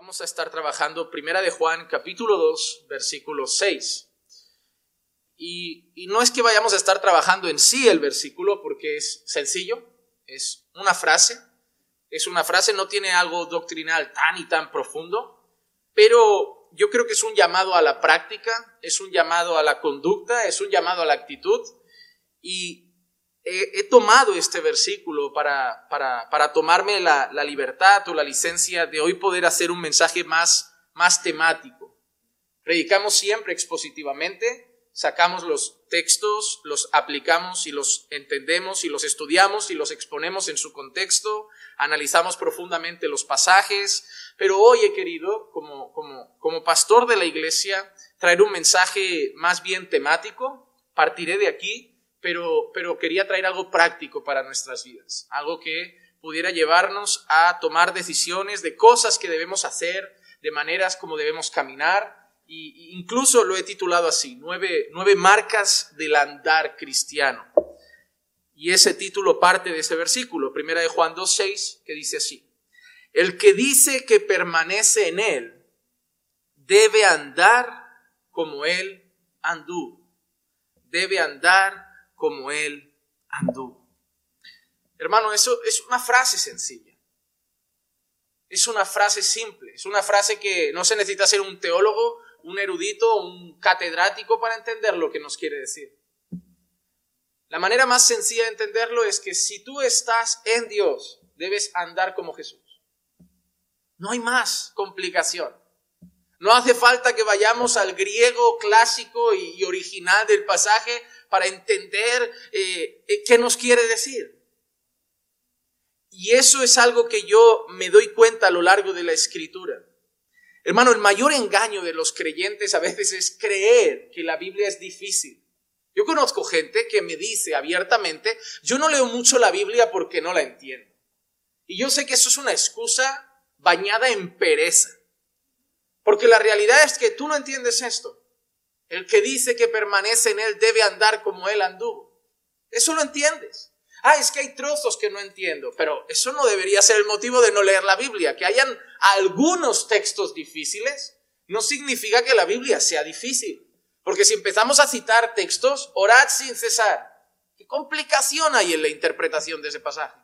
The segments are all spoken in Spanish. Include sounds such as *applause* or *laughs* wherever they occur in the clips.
Vamos a estar trabajando Primera de Juan, capítulo 2, versículo 6. Y, y, no es que vayamos a estar trabajando en sí el versículo porque es sencillo, es una frase, es una frase, no tiene algo doctrinal tan y tan profundo, pero yo creo que es un llamado a la práctica, es un llamado a la conducta, es un llamado a la actitud. Y he, tomado este versículo para, para, tomarme la, libertad o la licencia de hoy poder hacer un mensaje más, más temático. Predicamos siempre expositivamente, sacamos los textos, los aplicamos y los entendemos y los estudiamos y los exponemos en su contexto, analizamos profundamente los pasajes, pero hoy he querido, como, como, como pastor de la iglesia, traer un mensaje más bien temático. Partiré de aquí pero, pero quería traer algo práctico para nuestras vidas, algo que pudiera llevarnos a tomar decisiones de cosas que debemos hacer, de maneras como debemos caminar, e incluso lo he titulado así, nueve, nueve marcas del andar cristiano. Y ese título parte de ese versículo, primera de Juan 2.6, que dice así, el que dice que permanece en él debe andar como él anduvo, debe andar como Él anduvo. Hermano, eso es una frase sencilla. Es una frase simple. Es una frase que no se necesita ser un teólogo, un erudito, un catedrático para entender lo que nos quiere decir. La manera más sencilla de entenderlo es que si tú estás en Dios, debes andar como Jesús. No hay más complicación. No hace falta que vayamos al griego clásico y original del pasaje para entender eh, eh, qué nos quiere decir. Y eso es algo que yo me doy cuenta a lo largo de la escritura. Hermano, el mayor engaño de los creyentes a veces es creer que la Biblia es difícil. Yo conozco gente que me dice abiertamente, yo no leo mucho la Biblia porque no la entiendo. Y yo sé que eso es una excusa bañada en pereza. Porque la realidad es que tú no entiendes esto. El que dice que permanece en Él debe andar como Él anduvo. Eso lo entiendes. Ah, es que hay trozos que no entiendo, pero eso no debería ser el motivo de no leer la Biblia. Que hayan algunos textos difíciles no significa que la Biblia sea difícil. Porque si empezamos a citar textos, orad sin cesar. ¿Qué complicación hay en la interpretación de ese pasaje?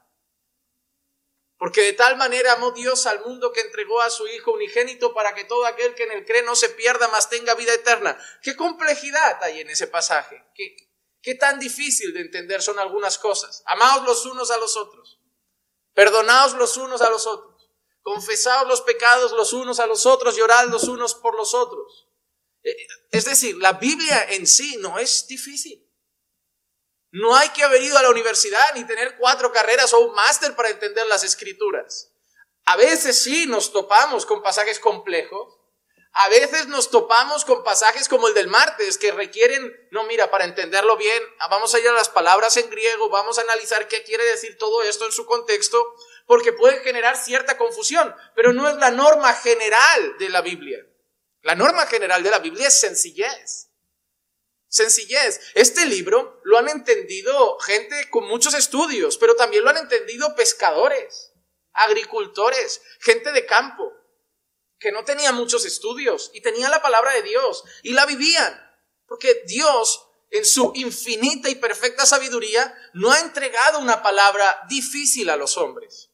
Porque de tal manera amó Dios al mundo que entregó a su Hijo unigénito para que todo aquel que en él cree no se pierda, mas tenga vida eterna. ¿Qué complejidad hay en ese pasaje? ¿Qué, tan difícil de entender son algunas cosas? Amaos los unos a los otros. Perdonaos los unos a los otros. Confesaos los pecados los unos a los otros y los unos por los otros. Eh, es decir, la Biblia en sí no es difícil. No hay que haber ido a la universidad ni tener cuatro carreras o un máster para entender las escrituras. A veces sí nos topamos con pasajes complejos. A veces nos topamos con pasajes como el del martes que requieren, no mira, para entenderlo bien, vamos a ir a las palabras en griego, vamos a analizar qué quiere decir todo esto en su contexto, porque puede generar cierta confusión, pero no es la norma general de la Biblia. La norma general de la Biblia es sencillez. Sencillez. Este libro lo han entendido gente con muchos estudios, pero también lo han entendido pescadores, agricultores, gente de campo, que no tenía muchos estudios y tenían la palabra de Dios y la vivían. Porque Dios, en su infinita y perfecta sabiduría, no ha entregado una palabra difícil a los hombres.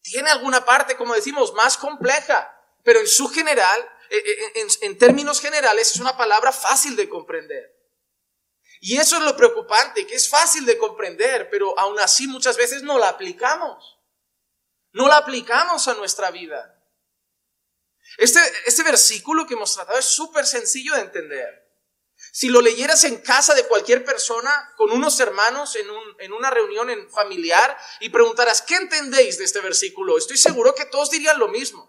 Tiene alguna parte, como decimos, más compleja, pero en su general, eh, eh, en, en términos generales, es una palabra fácil de comprender. Y eso es lo preocupante, que es fácil de comprender, pero aún así muchas veces no la aplicamos. No la aplicamos a nuestra vida. Este, este versículo que hemos tratado es súper sencillo de entender. Si lo leyeras en casa de cualquier persona, con unos hermanos, en, un, en una reunión en familiar, y preguntaras, ¿qué entendéis de este versículo? Estoy seguro que todos dirían lo mismo.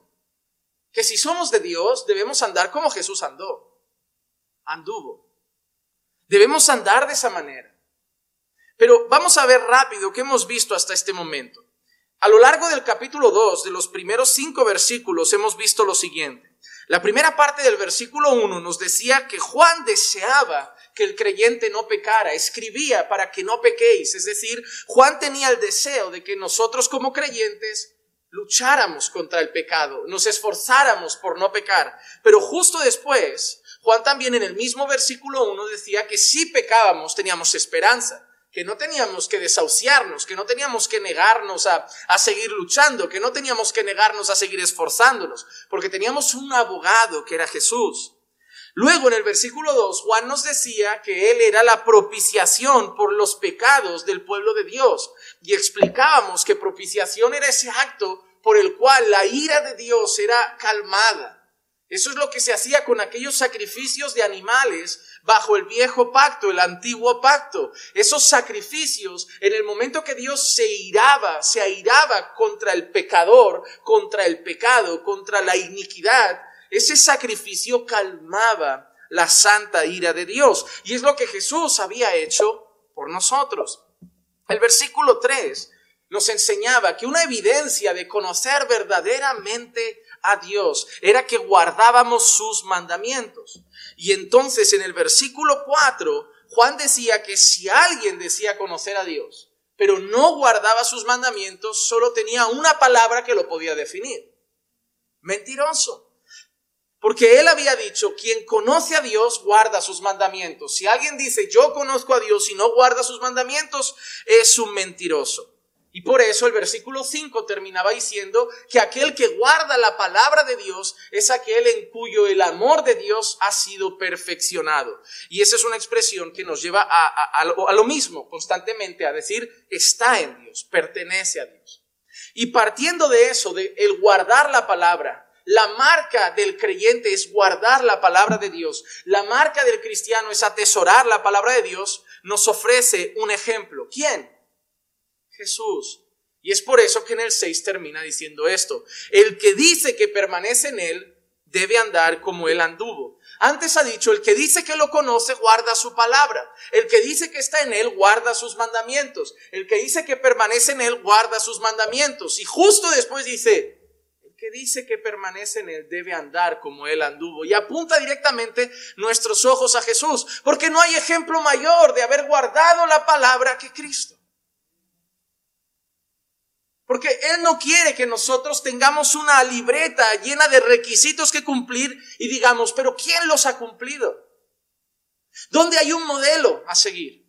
Que si somos de Dios, debemos andar como Jesús andó. Anduvo. Debemos andar de esa manera. Pero vamos a ver rápido qué hemos visto hasta este momento. A lo largo del capítulo 2, de los primeros cinco versículos, hemos visto lo siguiente. La primera parte del versículo 1 nos decía que Juan deseaba que el creyente no pecara, escribía para que no pequéis, es decir, Juan tenía el deseo de que nosotros como creyentes lucháramos contra el pecado, nos esforzáramos por no pecar. Pero justo después, Juan también en el mismo versículo 1 decía que si pecábamos teníamos esperanza que no teníamos que desahuciarnos, que no teníamos que negarnos a, a, seguir luchando, que no teníamos que negarnos a seguir esforzándonos, porque teníamos un abogado que era Jesús. Luego en el versículo 2, Juan nos decía que Él era la propiciación por los pecados del pueblo de Dios. Y explicábamos que propiciación era ese acto por el cual la ira de Dios era calmada. Eso es lo que se hacía con aquellos sacrificios de animales bajo el viejo pacto, el antiguo pacto. Esos sacrificios, en el momento que Dios se iraba, se airaba contra el pecador, contra el pecado, contra la iniquidad, ese sacrificio calmaba la santa ira de Dios. Y es lo que Jesús había hecho por nosotros. El versículo 3 nos enseñaba que una evidencia de conocer verdaderamente a Dios era que guardábamos sus mandamientos. Y entonces en el versículo 4, Juan decía que si alguien decía conocer a Dios, pero no guardaba sus mandamientos, solo tenía una palabra que lo podía definir. Mentiroso. Porque él había dicho, quien conoce a Dios guarda sus mandamientos. Si alguien dice, yo conozco a Dios y no guarda sus mandamientos, es un mentiroso. Y por eso el versículo 5 terminaba diciendo que aquel que guarda la palabra de Dios es aquel en cuyo el amor de Dios ha sido perfeccionado. Y esa es una expresión que nos lleva a, a, lo mismo constantemente, a decir, está en Dios, pertenece a Dios. Y partiendo de eso, de el guardar la palabra, la marca del creyente es guardar la palabra de Dios. La marca del cristiano es atesorar la palabra de Dios. Nos ofrece un ejemplo. ¿Quién? Jesús. Y es por eso que en el 6 termina diciendo esto. El que dice que permanece en él debe andar como él anduvo. Antes ha dicho, el que dice que lo conoce guarda su palabra. El que dice que está en él guarda sus mandamientos. El que dice que permanece en él guarda sus mandamientos. Y justo después dice, el que dice que permanece en él debe andar como él anduvo. Y apunta directamente nuestros ojos a Jesús. Porque no hay ejemplo mayor de haber guardado la palabra que Cristo. Porque Él no quiere que nosotros tengamos una libreta llena de requisitos que cumplir y digamos, pero ¿quién los ha cumplido? ¿Dónde hay un modelo a seguir?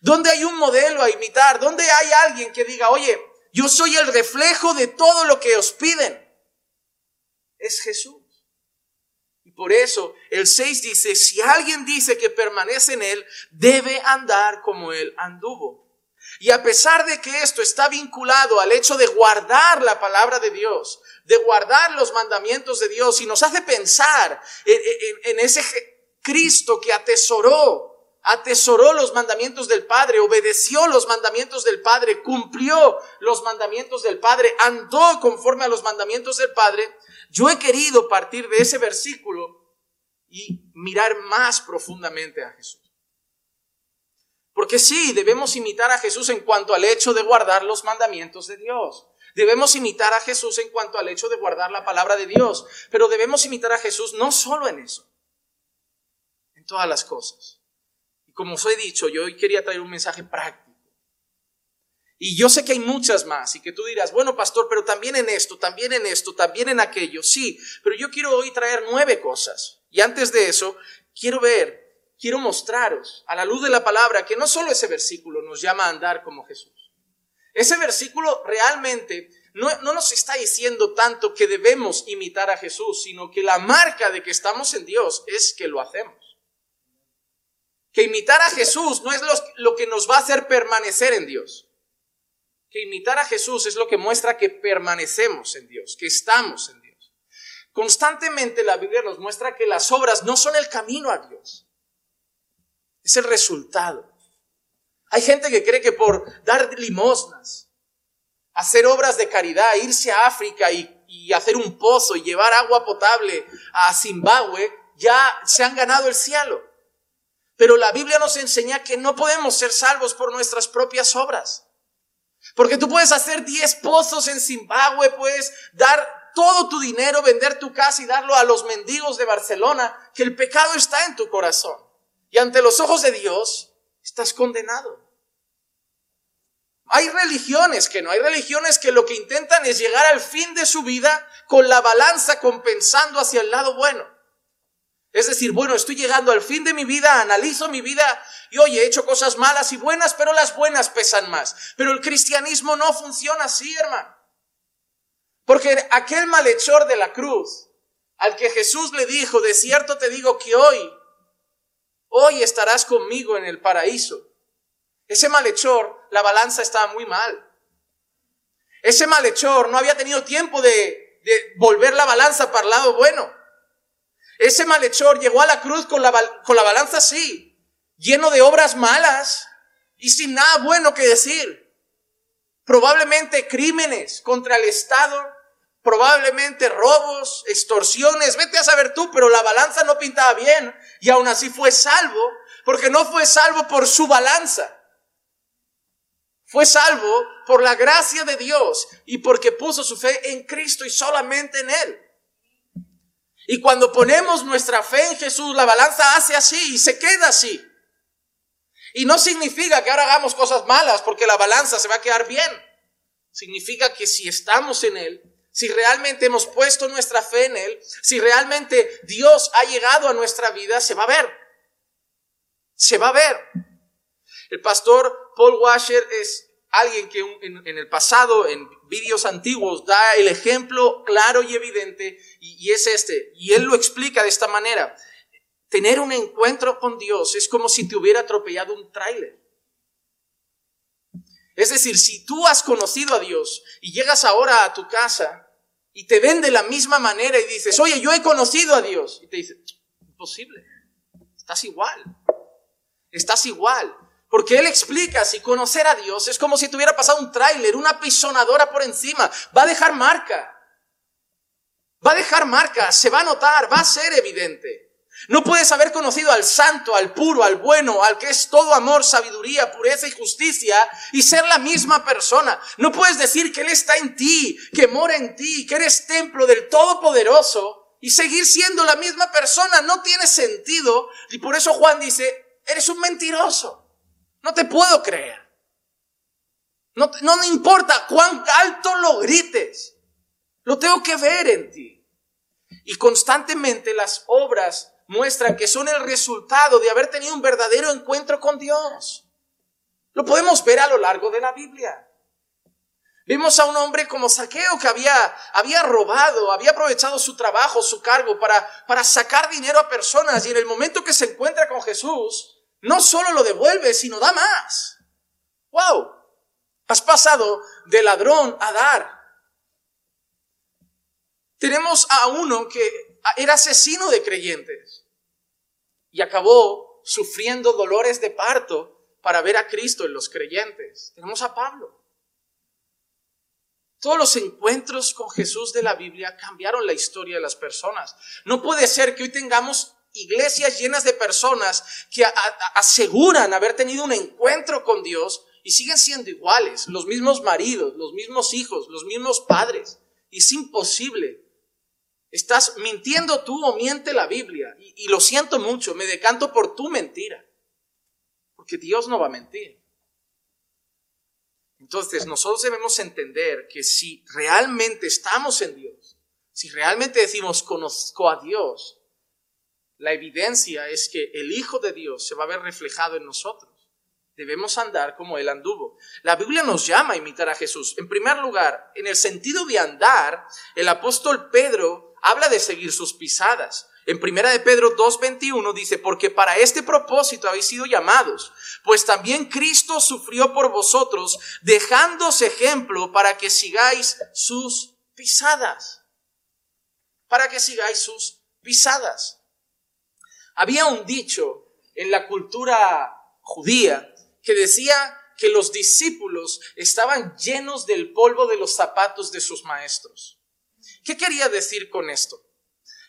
¿Dónde hay un modelo a imitar? ¿Dónde hay alguien que diga, oye, yo soy el reflejo de todo lo que os piden? Es Jesús. Y por eso el 6 dice, si alguien dice que permanece en Él, debe andar como Él anduvo. Y a pesar de que esto está vinculado al hecho de guardar la palabra de Dios, de guardar los mandamientos de Dios, y nos hace pensar en, ese Cristo que atesoró, atesoró los mandamientos del Padre, obedeció los mandamientos del Padre, cumplió los mandamientos del Padre, andó conforme a los mandamientos del Padre, yo he querido partir de ese versículo y mirar más profundamente a Jesús. Porque sí, debemos imitar a Jesús en cuanto al hecho de guardar los mandamientos de Dios. Debemos imitar a Jesús en cuanto al hecho de guardar la palabra de Dios. Pero debemos imitar a Jesús no solo en eso, en todas las cosas. Y como os he dicho, yo hoy quería traer un mensaje práctico. Y yo sé que hay muchas más y que tú dirás, bueno, pastor, pero también en esto, también en esto, también en aquello. Sí, pero yo quiero hoy traer nueve cosas. Y antes de eso, quiero ver quiero mostraros a la luz de la palabra que no solo ese versículo nos llama a andar como Jesús. Ese versículo realmente no, nos está diciendo tanto que debemos imitar a Jesús, sino que la marca de que estamos en Dios es que lo hacemos. Que imitar a Jesús no es lo, lo que nos va a hacer permanecer en Dios. Que imitar a Jesús es lo que muestra que permanecemos en Dios, que estamos en Dios. Constantemente la Biblia nos muestra que las obras no son el camino a Dios. Es el resultado. Hay gente que cree que por dar limosnas, hacer obras de caridad, irse a África y, hacer un pozo y llevar agua potable a Zimbabue, ya se han ganado el cielo. Pero la Biblia nos enseña que no podemos ser salvos por nuestras propias obras. Porque tú puedes hacer 10 pozos en Zimbabue, puedes dar todo tu dinero, vender tu casa y darlo a los mendigos de Barcelona, que el pecado está en tu corazón. Y ante los ojos de Dios estás condenado. Hay religiones que no, hay religiones que lo que intentan es llegar al fin de su vida con la balanza compensando hacia el lado bueno. Es decir, bueno, estoy llegando al fin de mi vida, analizo mi vida y oye, he hecho cosas malas y buenas, pero las buenas pesan más. Pero el cristianismo no funciona así, hermano. Porque aquel malhechor de la cruz, al que Jesús le dijo, de cierto te digo que hoy, hoy estarás conmigo en el paraíso. Ese malhechor, la balanza estaba muy mal. Ese malhechor no había tenido tiempo de, de volver la balanza para el lado bueno. Ese malhechor llegó a la cruz con la, con la balanza así, lleno de obras malas y sin nada bueno que decir. Probablemente crímenes contra el Estado, probablemente robos, extorsiones, vete a saber tú, pero la balanza no pintaba bien y aún así fue salvo, porque no fue salvo por su balanza. Fue salvo por la gracia de Dios y porque puso su fe en Cristo y solamente en Él. Y cuando ponemos nuestra fe en Jesús, la balanza hace así y se queda así. Y no significa que ahora hagamos cosas malas porque la balanza se va a quedar bien. Significa que si estamos en Él, si realmente hemos puesto nuestra fe en Él, si realmente Dios ha llegado a nuestra vida, se va a ver. Se va a ver. El pastor Paul Washer es alguien que en, el pasado, en vídeos antiguos, da el ejemplo claro y evidente, y, es este. Y él lo explica de esta manera. Tener un encuentro con Dios es como si te hubiera atropellado un tráiler. Es decir, si tú has conocido a Dios y llegas ahora a tu casa y te ven de la misma manera y dices, oye, yo he conocido a Dios, y te dice, imposible, estás igual, estás igual. Porque él explica, si conocer a Dios es como si te hubiera pasado un tráiler, una pisonadora por encima, va a dejar marca. Va a dejar marca, se va a notar, va a ser evidente. No puedes haber conocido al santo, al puro, al bueno, al que es todo amor, sabiduría, pureza y justicia y ser la misma persona. No puedes decir que Él está en ti, que mora en ti, que eres templo del Todopoderoso y seguir siendo la misma persona. No tiene sentido y por eso Juan dice, eres un mentiroso. No te puedo creer. No, no me importa cuán alto lo grites. Lo tengo que ver en ti. Y constantemente las obras muestran que son el resultado de haber tenido un verdadero encuentro con Dios. Lo podemos ver a lo largo de la Biblia. Vimos a un hombre como Saqueo que había, había robado, había aprovechado su trabajo, su cargo para, para sacar dinero a personas y en el momento que se encuentra con Jesús, no solo lo devuelve, sino da más. ¡Wow! Has pasado de ladrón a dar. Tenemos a uno que era asesino de creyentes y acabó sufriendo dolores de parto para ver a Cristo en los creyentes. Tenemos a Pablo. Todos los encuentros con Jesús de la Biblia cambiaron la historia de las personas. No puede ser que hoy tengamos iglesias llenas de personas que aseguran haber tenido un encuentro con Dios y siguen siendo iguales, los mismos maridos, los mismos hijos, los mismos padres. Es imposible. Estás mintiendo tú o miente la Biblia. Y, lo siento mucho, me decanto por tu mentira. Porque Dios no va a mentir. Entonces nosotros debemos entender que si realmente estamos en Dios, si realmente decimos conozco a Dios, la evidencia es que el Hijo de Dios se va a ver reflejado en nosotros. Debemos andar como Él anduvo. La Biblia nos llama a imitar a Jesús. En primer lugar, en el sentido de andar, el apóstol Pedro habla de seguir sus pisadas. En primera de Pedro 2.21 dice, porque para este propósito habéis sido llamados, pues también Cristo sufrió por vosotros, dejándose ejemplo para que sigáis sus pisadas. Para que sigáis sus pisadas. Había un dicho en la cultura judía que decía que los discípulos estaban llenos del polvo de los zapatos de sus maestros. ¿Qué quería decir con esto?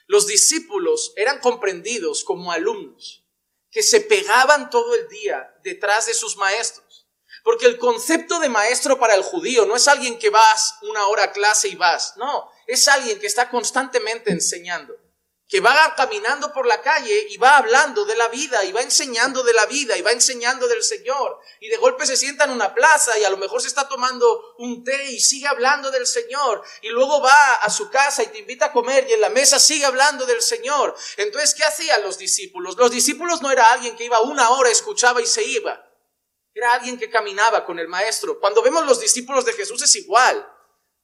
Los discípulos eran comprendidos como alumnos que se pegaban todo el día detrás de sus maestros. Porque el concepto de maestro para el judío no es alguien que vas una hora a clase y vas, no, es alguien que está constantemente enseñando que va caminando por la calle y va hablando de la vida y va enseñando de la vida y va enseñando del Señor y de golpe se sienta en una plaza y a lo mejor se está tomando un té y sigue hablando del Señor y luego va a su casa y te invita a comer y en la mesa sigue hablando del Señor. Entonces, ¿qué hacían los discípulos? Los discípulos no era alguien que iba una hora, escuchaba y se iba. Era alguien que caminaba con el maestro. Cuando vemos los discípulos de Jesús es igual.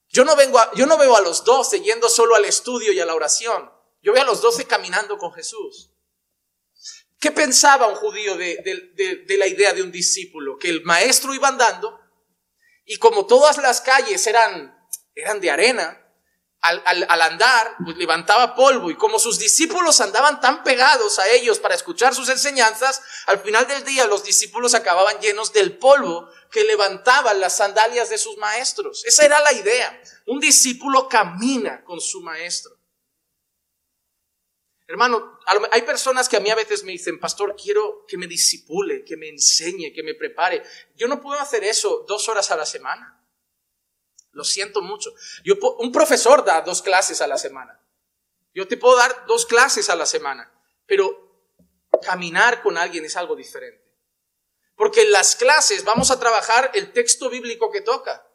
Yo no vengo yo no veo a los doce yendo solo al estudio y a la oración. Yo veo a los doce caminando con Jesús. ¿Qué pensaba un judío de, la idea de un discípulo? Que el maestro iba andando y como todas las calles eran, de arena, al, al, andar pues levantaba polvo y como sus discípulos andaban tan pegados a ellos para escuchar sus enseñanzas, al final del día los discípulos acababan llenos del polvo que levantaban las sandalias de sus maestros. Esa era la idea. Un discípulo camina con su maestro. Hermano, hay personas que a mí a veces me dicen, pastor, quiero que me disipule, que me enseñe, que me prepare. Yo no puedo hacer eso dos horas a la semana. Lo siento mucho. Yo, un profesor da dos clases a la semana. Yo te puedo dar dos clases a la semana, pero caminar con alguien es algo diferente. Porque en las clases vamos a trabajar el texto bíblico que toca.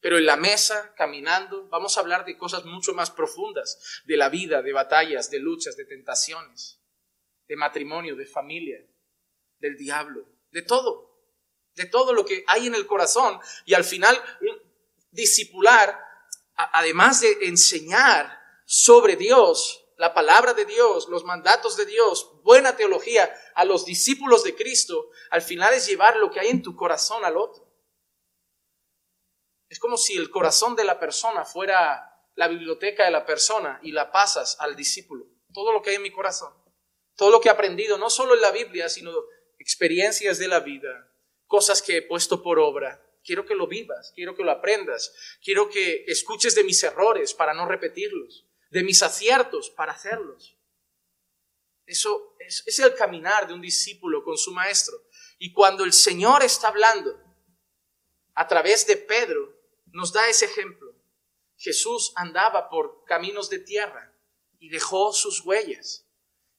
Pero en la mesa, caminando, vamos a hablar de cosas mucho más profundas, de la vida, de batallas, de luchas, de tentaciones, de matrimonio, de familia, del diablo, de todo, de todo lo que hay en el corazón. Y al final, discipular, además de enseñar sobre Dios, la palabra de Dios, los mandatos de Dios, buena teología a los discípulos de Cristo, al final es llevar lo que hay en tu corazón al otro. Es como si el corazón de la persona fuera la biblioteca de la persona y la pasas al discípulo. Todo lo que hay en mi corazón, todo lo que he aprendido, no solo en la Biblia, sino experiencias de la vida, cosas que he puesto por obra. Quiero que lo vivas, quiero que lo aprendas, quiero que escuches de mis errores para no repetirlos, de mis aciertos para hacerlos. Eso es, es el caminar de un discípulo con su maestro. Y cuando el Señor está hablando a través de Pedro, nos da ese ejemplo. Jesús andaba por caminos de tierra y dejó sus huellas.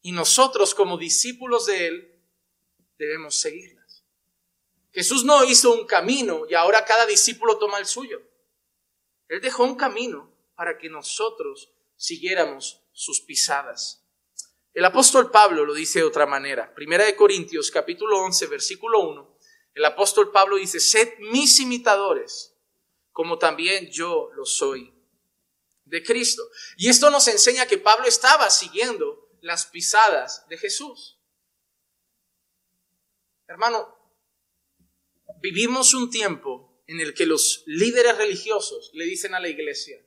Y nosotros como discípulos de Él debemos seguirlas. Jesús no hizo un camino y ahora cada discípulo toma el suyo. Él dejó un camino para que nosotros siguiéramos sus pisadas. El apóstol Pablo lo dice de otra manera. Primera de Corintios capítulo 11 versículo 1. El apóstol Pablo dice, sed mis imitadores como también yo lo soy de Cristo. Y esto nos enseña que Pablo estaba siguiendo las pisadas de Jesús. Hermano, vivimos un tiempo en el que los líderes religiosos le dicen a la iglesia,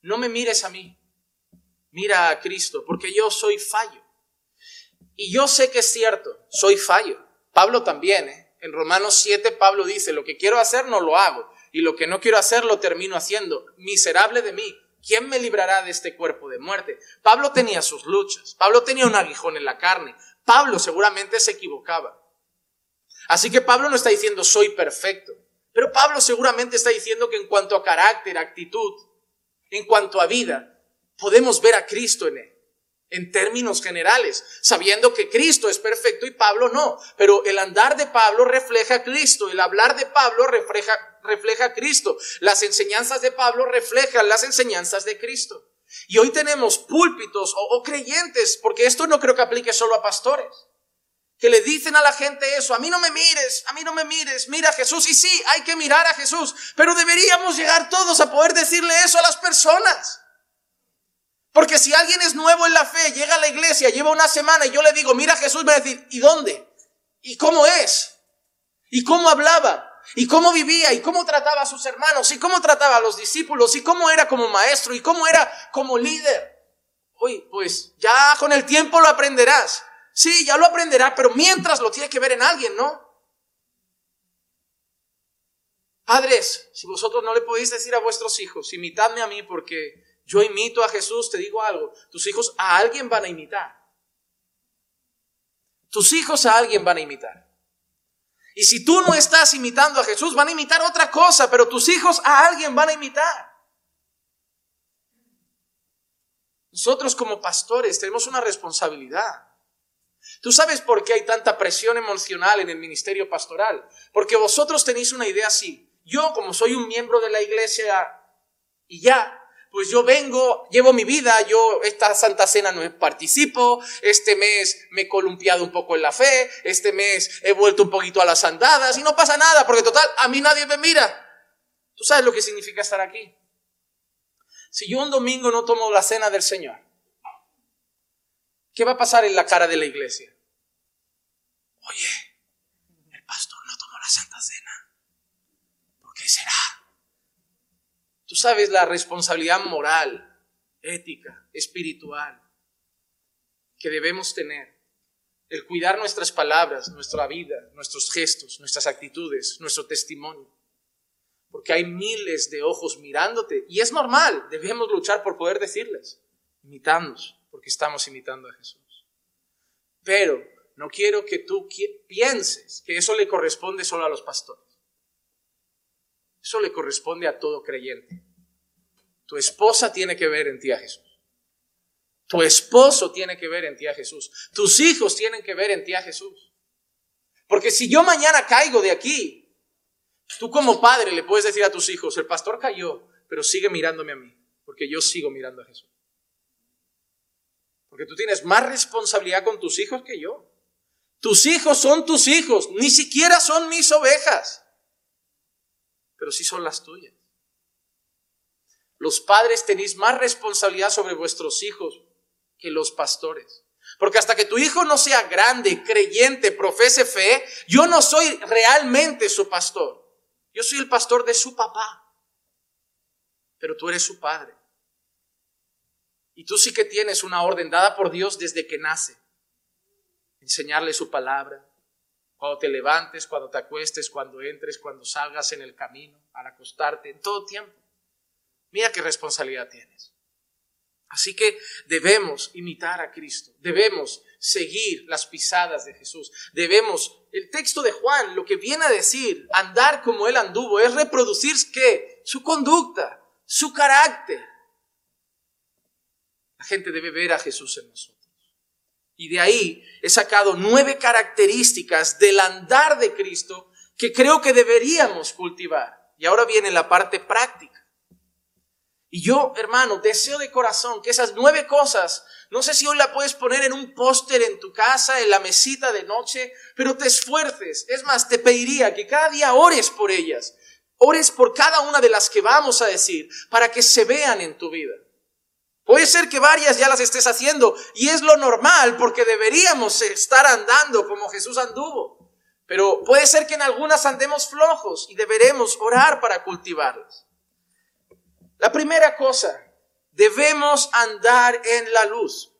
no me mires a mí, mira a Cristo, porque yo soy fallo. Y yo sé que es cierto, soy fallo. Pablo también, ¿eh? En Romanos 7 Pablo dice, lo que quiero hacer no lo hago, y lo que no quiero hacer lo termino haciendo. Miserable de mí. ¿Quién me librará de este cuerpo de muerte? Pablo tenía sus luchas. Pablo tenía un aguijón en la carne. Pablo seguramente se equivocaba. Así que Pablo no está diciendo soy perfecto. Pero Pablo seguramente está diciendo que en cuanto a carácter, actitud, en cuanto a vida, podemos ver a Cristo en él en términos generales, sabiendo que Cristo es perfecto y Pablo no. Pero el andar de Pablo refleja a Cristo, el hablar de Pablo refleja, refleja a Cristo, las enseñanzas de Pablo reflejan las enseñanzas de Cristo. Y hoy tenemos púlpitos o, o creyentes, porque esto no creo que aplique solo a pastores, que le dicen a la gente eso, a mí no me mires, a mí no me mires, mira a Jesús. Y sí, hay que mirar a Jesús, pero deberíamos llegar todos a poder decirle eso a las personas. Porque si alguien es nuevo en la fe, llega a la iglesia, lleva una semana y yo le digo, mira Jesús, me va a decir, ¿y dónde? ¿Y cómo es? ¿Y cómo hablaba? ¿Y cómo vivía? ¿Y cómo trataba a sus hermanos? ¿Y cómo trataba a los discípulos? ¿Y cómo era como maestro? ¿Y cómo era como líder? Uy, pues ya con el tiempo lo aprenderás. Sí, ya lo aprenderá, pero mientras lo tiene que ver en alguien, ¿no? Padres, si vosotros no le podéis decir a vuestros hijos, imitadme a mí porque yo imito a Jesús, te digo algo, tus hijos a alguien van a imitar. Tus hijos a alguien van a imitar. Y si tú no estás imitando a Jesús, van a imitar otra cosa, pero tus hijos a alguien van a imitar. Nosotros como pastores tenemos una responsabilidad. ¿Tú sabes por qué hay tanta presión emocional en el ministerio pastoral? Porque vosotros tenéis una idea así. Yo, como soy un miembro de la iglesia y ya, pues yo vengo, llevo mi vida, yo esta Santa Cena no participo, este mes me he columpiado un poco en la fe, este mes he vuelto un poquito a las andadas y no pasa nada, porque total, a mí nadie me mira. ¿Tú sabes lo que significa estar aquí? Si yo un domingo no tomo la cena del Señor, ¿qué va a pasar en la cara de la iglesia? Oye, el pastor no tomó la Santa Cena. ¿Por qué será? Tú sabes la responsabilidad moral, ética, espiritual que debemos tener. El cuidar nuestras palabras, nuestra vida, nuestros gestos, nuestras actitudes, nuestro testimonio. Porque hay miles de ojos mirándote y es normal, debemos luchar por poder decirles, imitamos, porque estamos imitando a Jesús. Pero no quiero que tú pienses que eso le corresponde solo a los pastores. Eso le corresponde a todo creyente. Tu esposa tiene que ver en ti a Jesús. Tu esposo tiene que ver en ti a Jesús. Tus hijos tienen que ver en ti a Jesús. Porque si yo mañana caigo de aquí, tú como padre le puedes decir a tus hijos, el pastor cayó, pero sigue mirándome a mí, porque yo sigo mirando a Jesús. Porque tú tienes más responsabilidad con tus hijos que yo. Tus hijos son tus hijos, ni siquiera son mis ovejas pero sí son las tuyas. Los padres tenéis más responsabilidad sobre vuestros hijos que los pastores. Porque hasta que tu hijo no sea grande, creyente, profese fe, yo no soy realmente su pastor. Yo soy el pastor de su papá. Pero tú eres su padre. Y tú sí que tienes una orden dada por Dios desde que nace. Enseñarle su palabra, cuando te levantes, cuando te acuestes, cuando entres, cuando salgas en el camino, al acostarte, en todo tiempo. Mira qué responsabilidad tienes. Así que debemos imitar a Cristo, debemos seguir las pisadas de Jesús, debemos, el texto de Juan lo que viene a decir, andar como Él anduvo, es reproducir qué? Su conducta, su carácter. La gente debe ver a Jesús en nosotros. Y de ahí he sacado nueve características del andar de Cristo que creo que deberíamos cultivar. Y ahora viene la parte práctica. Y yo, hermano, deseo de corazón que esas nueve cosas, no sé si hoy la puedes poner en un póster en tu casa, en la mesita de noche, pero te esfuerces. Es más, te pediría que cada día ores por ellas. Ores por cada una de las que vamos a decir, para que se vean en tu vida. Puede ser que varias ya las estés haciendo y es lo normal porque deberíamos estar andando como Jesús anduvo. Pero puede ser que en algunas andemos flojos y deberemos orar para cultivarlas. La primera cosa, debemos andar en la luz.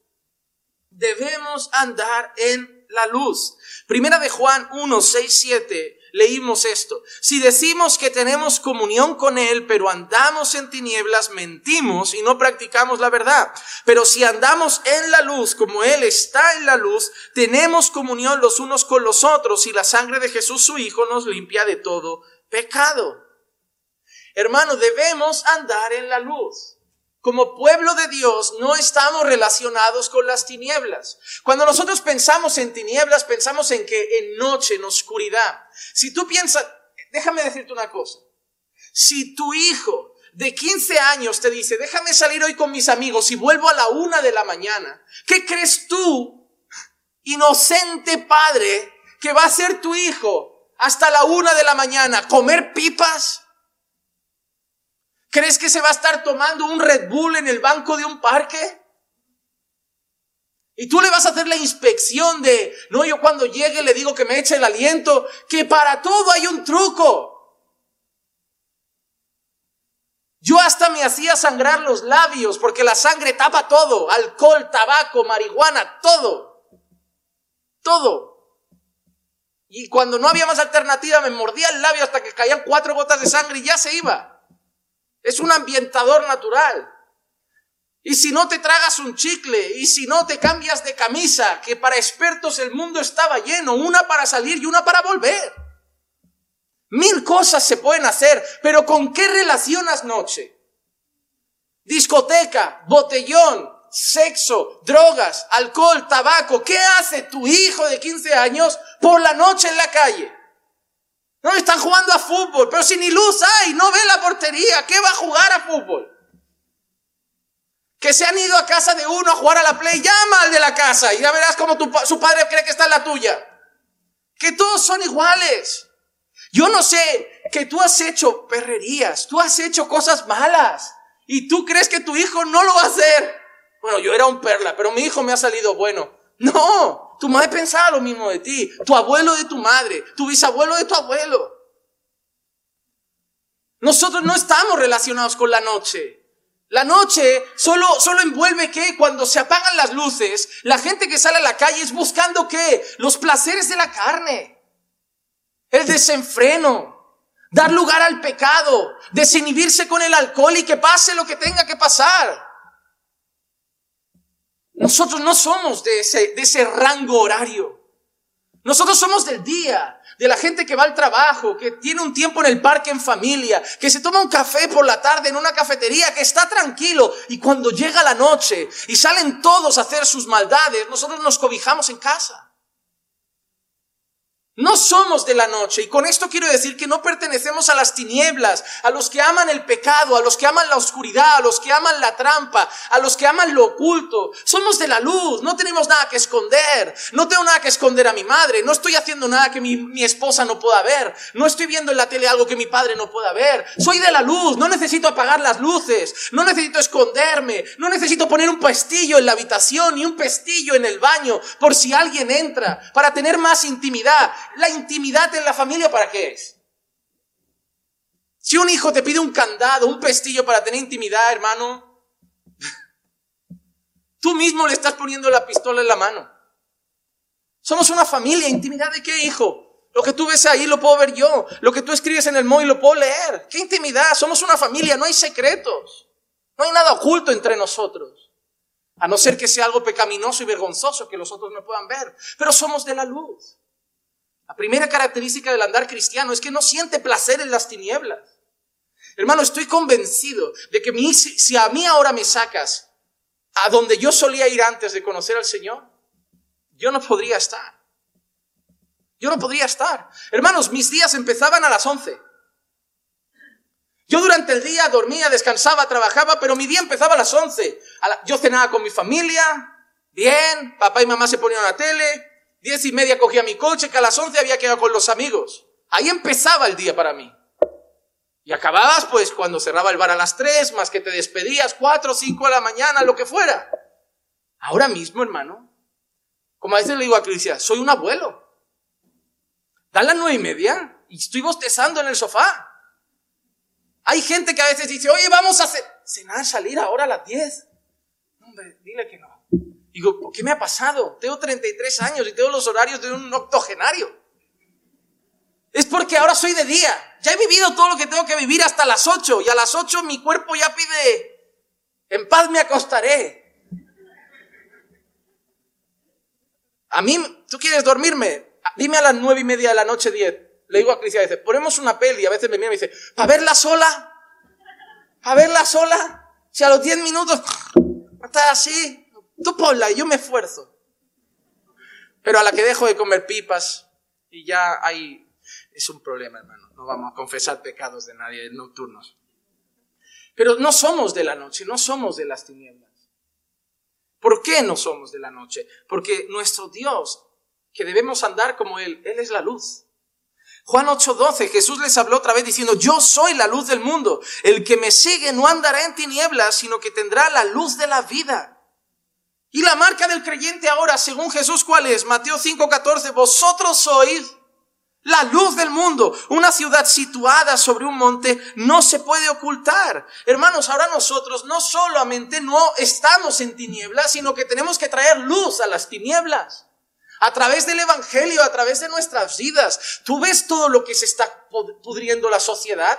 Debemos andar en la luz. Primera de Juan 1, 6, 7 leímos esto. Si decimos que tenemos comunión con Él, pero andamos en tinieblas, mentimos y no practicamos la verdad. Pero si andamos en la luz, como Él está en la luz, tenemos comunión los unos con los otros y la sangre de Jesús su Hijo nos limpia de todo pecado. Hermano, debemos andar en la luz. Como pueblo de Dios no estamos relacionados con las tinieblas. Cuando nosotros pensamos en tinieblas, pensamos en que en noche, en oscuridad. Si tú piensas, déjame decirte una cosa. Si tu hijo de 15 años te dice, déjame salir hoy con mis amigos y vuelvo a la una de la mañana, ¿qué crees tú, inocente padre, que va a ser tu hijo hasta la una de la mañana? ¿Comer pipas? ¿Crees que se va a estar tomando un Red Bull en el banco de un parque? Y tú le vas a hacer la inspección de, no, yo cuando llegue le digo que me eche el aliento, que para todo hay un truco. Yo hasta me hacía sangrar los labios porque la sangre tapa todo, alcohol, tabaco, marihuana, todo. Todo. Y cuando no había más alternativa me mordía el labio hasta que caían cuatro gotas de sangre y ya se iba. Es un ambientador natural. Y si no te tragas un chicle, y si no te cambias de camisa, que para expertos el mundo estaba lleno, una para salir y una para volver. Mil cosas se pueden hacer, pero ¿con qué relacionas noche? Discoteca, botellón, sexo, drogas, alcohol, tabaco. ¿Qué hace tu hijo de 15 años por la noche en la calle? No, están jugando a fútbol, pero si ni luz hay, no ve la portería, ¿qué va a jugar a fútbol? Que se han ido a casa de uno a jugar a la play, llama al de la casa y ya verás cómo tu, su padre cree que está en la tuya. Que todos son iguales. Yo no sé que tú has hecho perrerías, tú has hecho cosas malas y tú crees que tu hijo no lo va a hacer. Bueno, yo era un perla, pero mi hijo me ha salido bueno. No, tu madre pensaba lo mismo de ti, tu abuelo de tu madre, tu bisabuelo de tu abuelo. Nosotros no estamos relacionados con la noche. La noche solo, solo envuelve que cuando se apagan las luces, la gente que sale a la calle es buscando qué? Los placeres de la carne, el desenfreno, dar lugar al pecado, desinhibirse con el alcohol y que pase lo que tenga que pasar. Nosotros no somos de ese, de ese rango horario. Nosotros somos del día, de la gente que va al trabajo, que tiene un tiempo en el parque en familia, que se toma un café por la tarde en una cafetería, que está tranquilo y cuando llega la noche y salen todos a hacer sus maldades, nosotros nos cobijamos en casa. No somos de la noche y con esto quiero decir que no pertenecemos a las tinieblas, a los que aman el pecado, a los que aman la oscuridad, a los que aman la trampa, a los que aman lo oculto. Somos de la luz, no tenemos nada que esconder, no tengo nada que esconder a mi madre, no estoy haciendo nada que mi, mi esposa no pueda ver, no estoy viendo en la tele algo que mi padre no pueda ver. Soy de la luz, no necesito apagar las luces, no necesito esconderme, no necesito poner un pestillo en la habitación ni un pestillo en el baño por si alguien entra, para tener más intimidad la intimidad en la familia para qué es? Si un hijo te pide un candado, un pestillo para tener intimidad, hermano, *laughs* tú mismo le estás poniendo la pistola en la mano. Somos una familia, intimidad de qué, hijo? Lo que tú ves ahí lo puedo ver yo. Lo que tú escribes en el móvil lo puedo leer. ¿Qué intimidad? Somos una familia, no hay secretos. No hay nada oculto entre nosotros. A no ser que sea algo pecaminoso y vergonzoso que los otros no puedan ver. Pero somos de la luz. La primera característica del andar cristiano es que no siente placer en las tinieblas. Hermano, estoy convencido de que si a mí ahora me sacas a donde yo solía ir antes de conocer al Señor, yo no podría estar. Yo no podría estar. Hermanos, mis días empezaban a las 11. Yo durante el día dormía, descansaba, trabajaba, pero mi día empezaba a las 11. yo cenaba con mi familia, bien, papá y mamá se ponían a la tele, Diez y media cogía mi coche, que a las once había quedado con los amigos. Ahí empezaba el día para mí. Y acababas pues cuando cerraba el bar a las tres, más que te despedías, cuatro o cinco de la mañana, lo que fuera. Ahora mismo, hermano, como a veces le digo a Cristian, soy un abuelo. Dan las nueve y media y estoy bostezando en el sofá. Hay gente que a veces dice, oye, vamos a cenar, salir ahora a las diez. Hombre, dile que no. Digo, ¿qué me ha pasado? Tengo 33 años y tengo los horarios de un octogenario. Es porque ahora soy de día. Ya he vivido todo lo que tengo que vivir hasta las 8 y a las 8 mi cuerpo ya pide, en paz me acostaré. A mí, ¿tú quieres dormirme? Dime a las nueve y media de la noche 10. Le digo a Cristian, dice, ponemos una peli. A veces me mira y me dice, ¿para verla sola? ¿Para verla sola? Si a los 10 minutos está así, Tú ponla yo me esfuerzo. Pero a la que dejo de comer pipas y ya hay... Es un problema, hermano. No vamos a confesar pecados de nadie nocturnos. Pero no somos de la noche, no somos de las tinieblas. ¿Por qué no somos de la noche? Porque nuestro Dios, que debemos andar como Él, Él es la luz. Juan 8:12, Jesús les habló otra vez diciendo, yo soy la luz del mundo. El que me sigue no andará en tinieblas, sino que tendrá la luz de la vida. Y la marca del creyente ahora, según Jesús, ¿cuál es? Mateo 5:14, vosotros sois la luz del mundo. Una ciudad situada sobre un monte no se puede ocultar. Hermanos, ahora nosotros no solamente no estamos en tinieblas, sino que tenemos que traer luz a las tinieblas. A través del Evangelio, a través de nuestras vidas. ¿Tú ves todo lo que se está pudriendo la sociedad?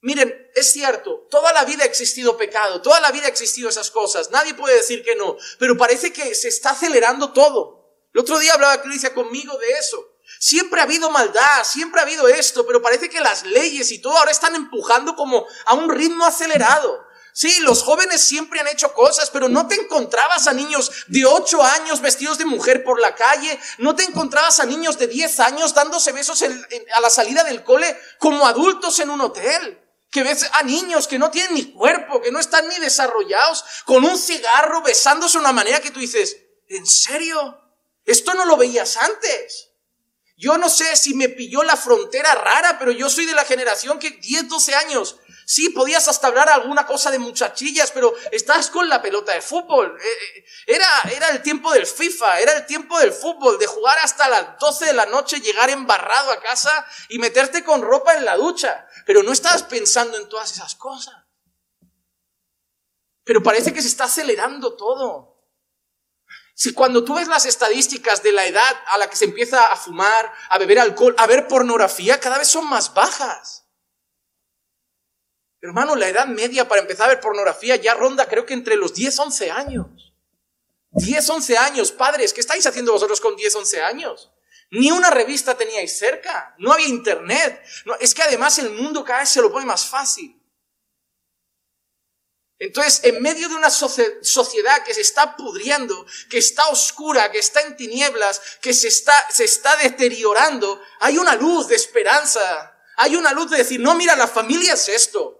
Miren, es cierto, toda la vida ha existido pecado, toda la vida ha existido esas cosas, nadie puede decir que no, pero parece que se está acelerando todo. El otro día hablaba Cristian conmigo de eso. Siempre ha habido maldad, siempre ha habido esto, pero parece que las leyes y todo ahora están empujando como a un ritmo acelerado. Sí, los jóvenes siempre han hecho cosas, pero no te encontrabas a niños de 8 años vestidos de mujer por la calle, no te encontrabas a niños de 10 años dándose besos a la salida del cole como adultos en un hotel. Que ves a niños que no tienen ni cuerpo, que no están ni desarrollados, con un cigarro besándose de una manera que tú dices, ¿en serio? Esto no lo veías antes. Yo no sé si me pilló la frontera rara, pero yo soy de la generación que 10, 12 años Sí, podías hasta hablar alguna cosa de muchachillas, pero estás con la pelota de fútbol. Eh, eh, era, era el tiempo del FIFA, era el tiempo del fútbol, de jugar hasta las 12 de la noche, llegar embarrado a casa y meterte con ropa en la ducha. Pero no estabas pensando en todas esas cosas. Pero parece que se está acelerando todo. Si cuando tú ves las estadísticas de la edad a la que se empieza a fumar, a beber alcohol, a ver pornografía, cada vez son más bajas. Hermano, la edad media para empezar a ver pornografía ya ronda creo que entre los 10, 11 años. 10, 11 años, padres, ¿qué estáis haciendo vosotros con 10, 11 años? Ni una revista teníais cerca, no había internet. Es que además el mundo cada vez se lo pone más fácil. Entonces, en medio de una sociedad que se está pudriendo, que está oscura, que está en tinieblas, que se está, se está deteriorando, hay una luz de esperanza. Hay una luz de decir, no, mira, la familia es esto.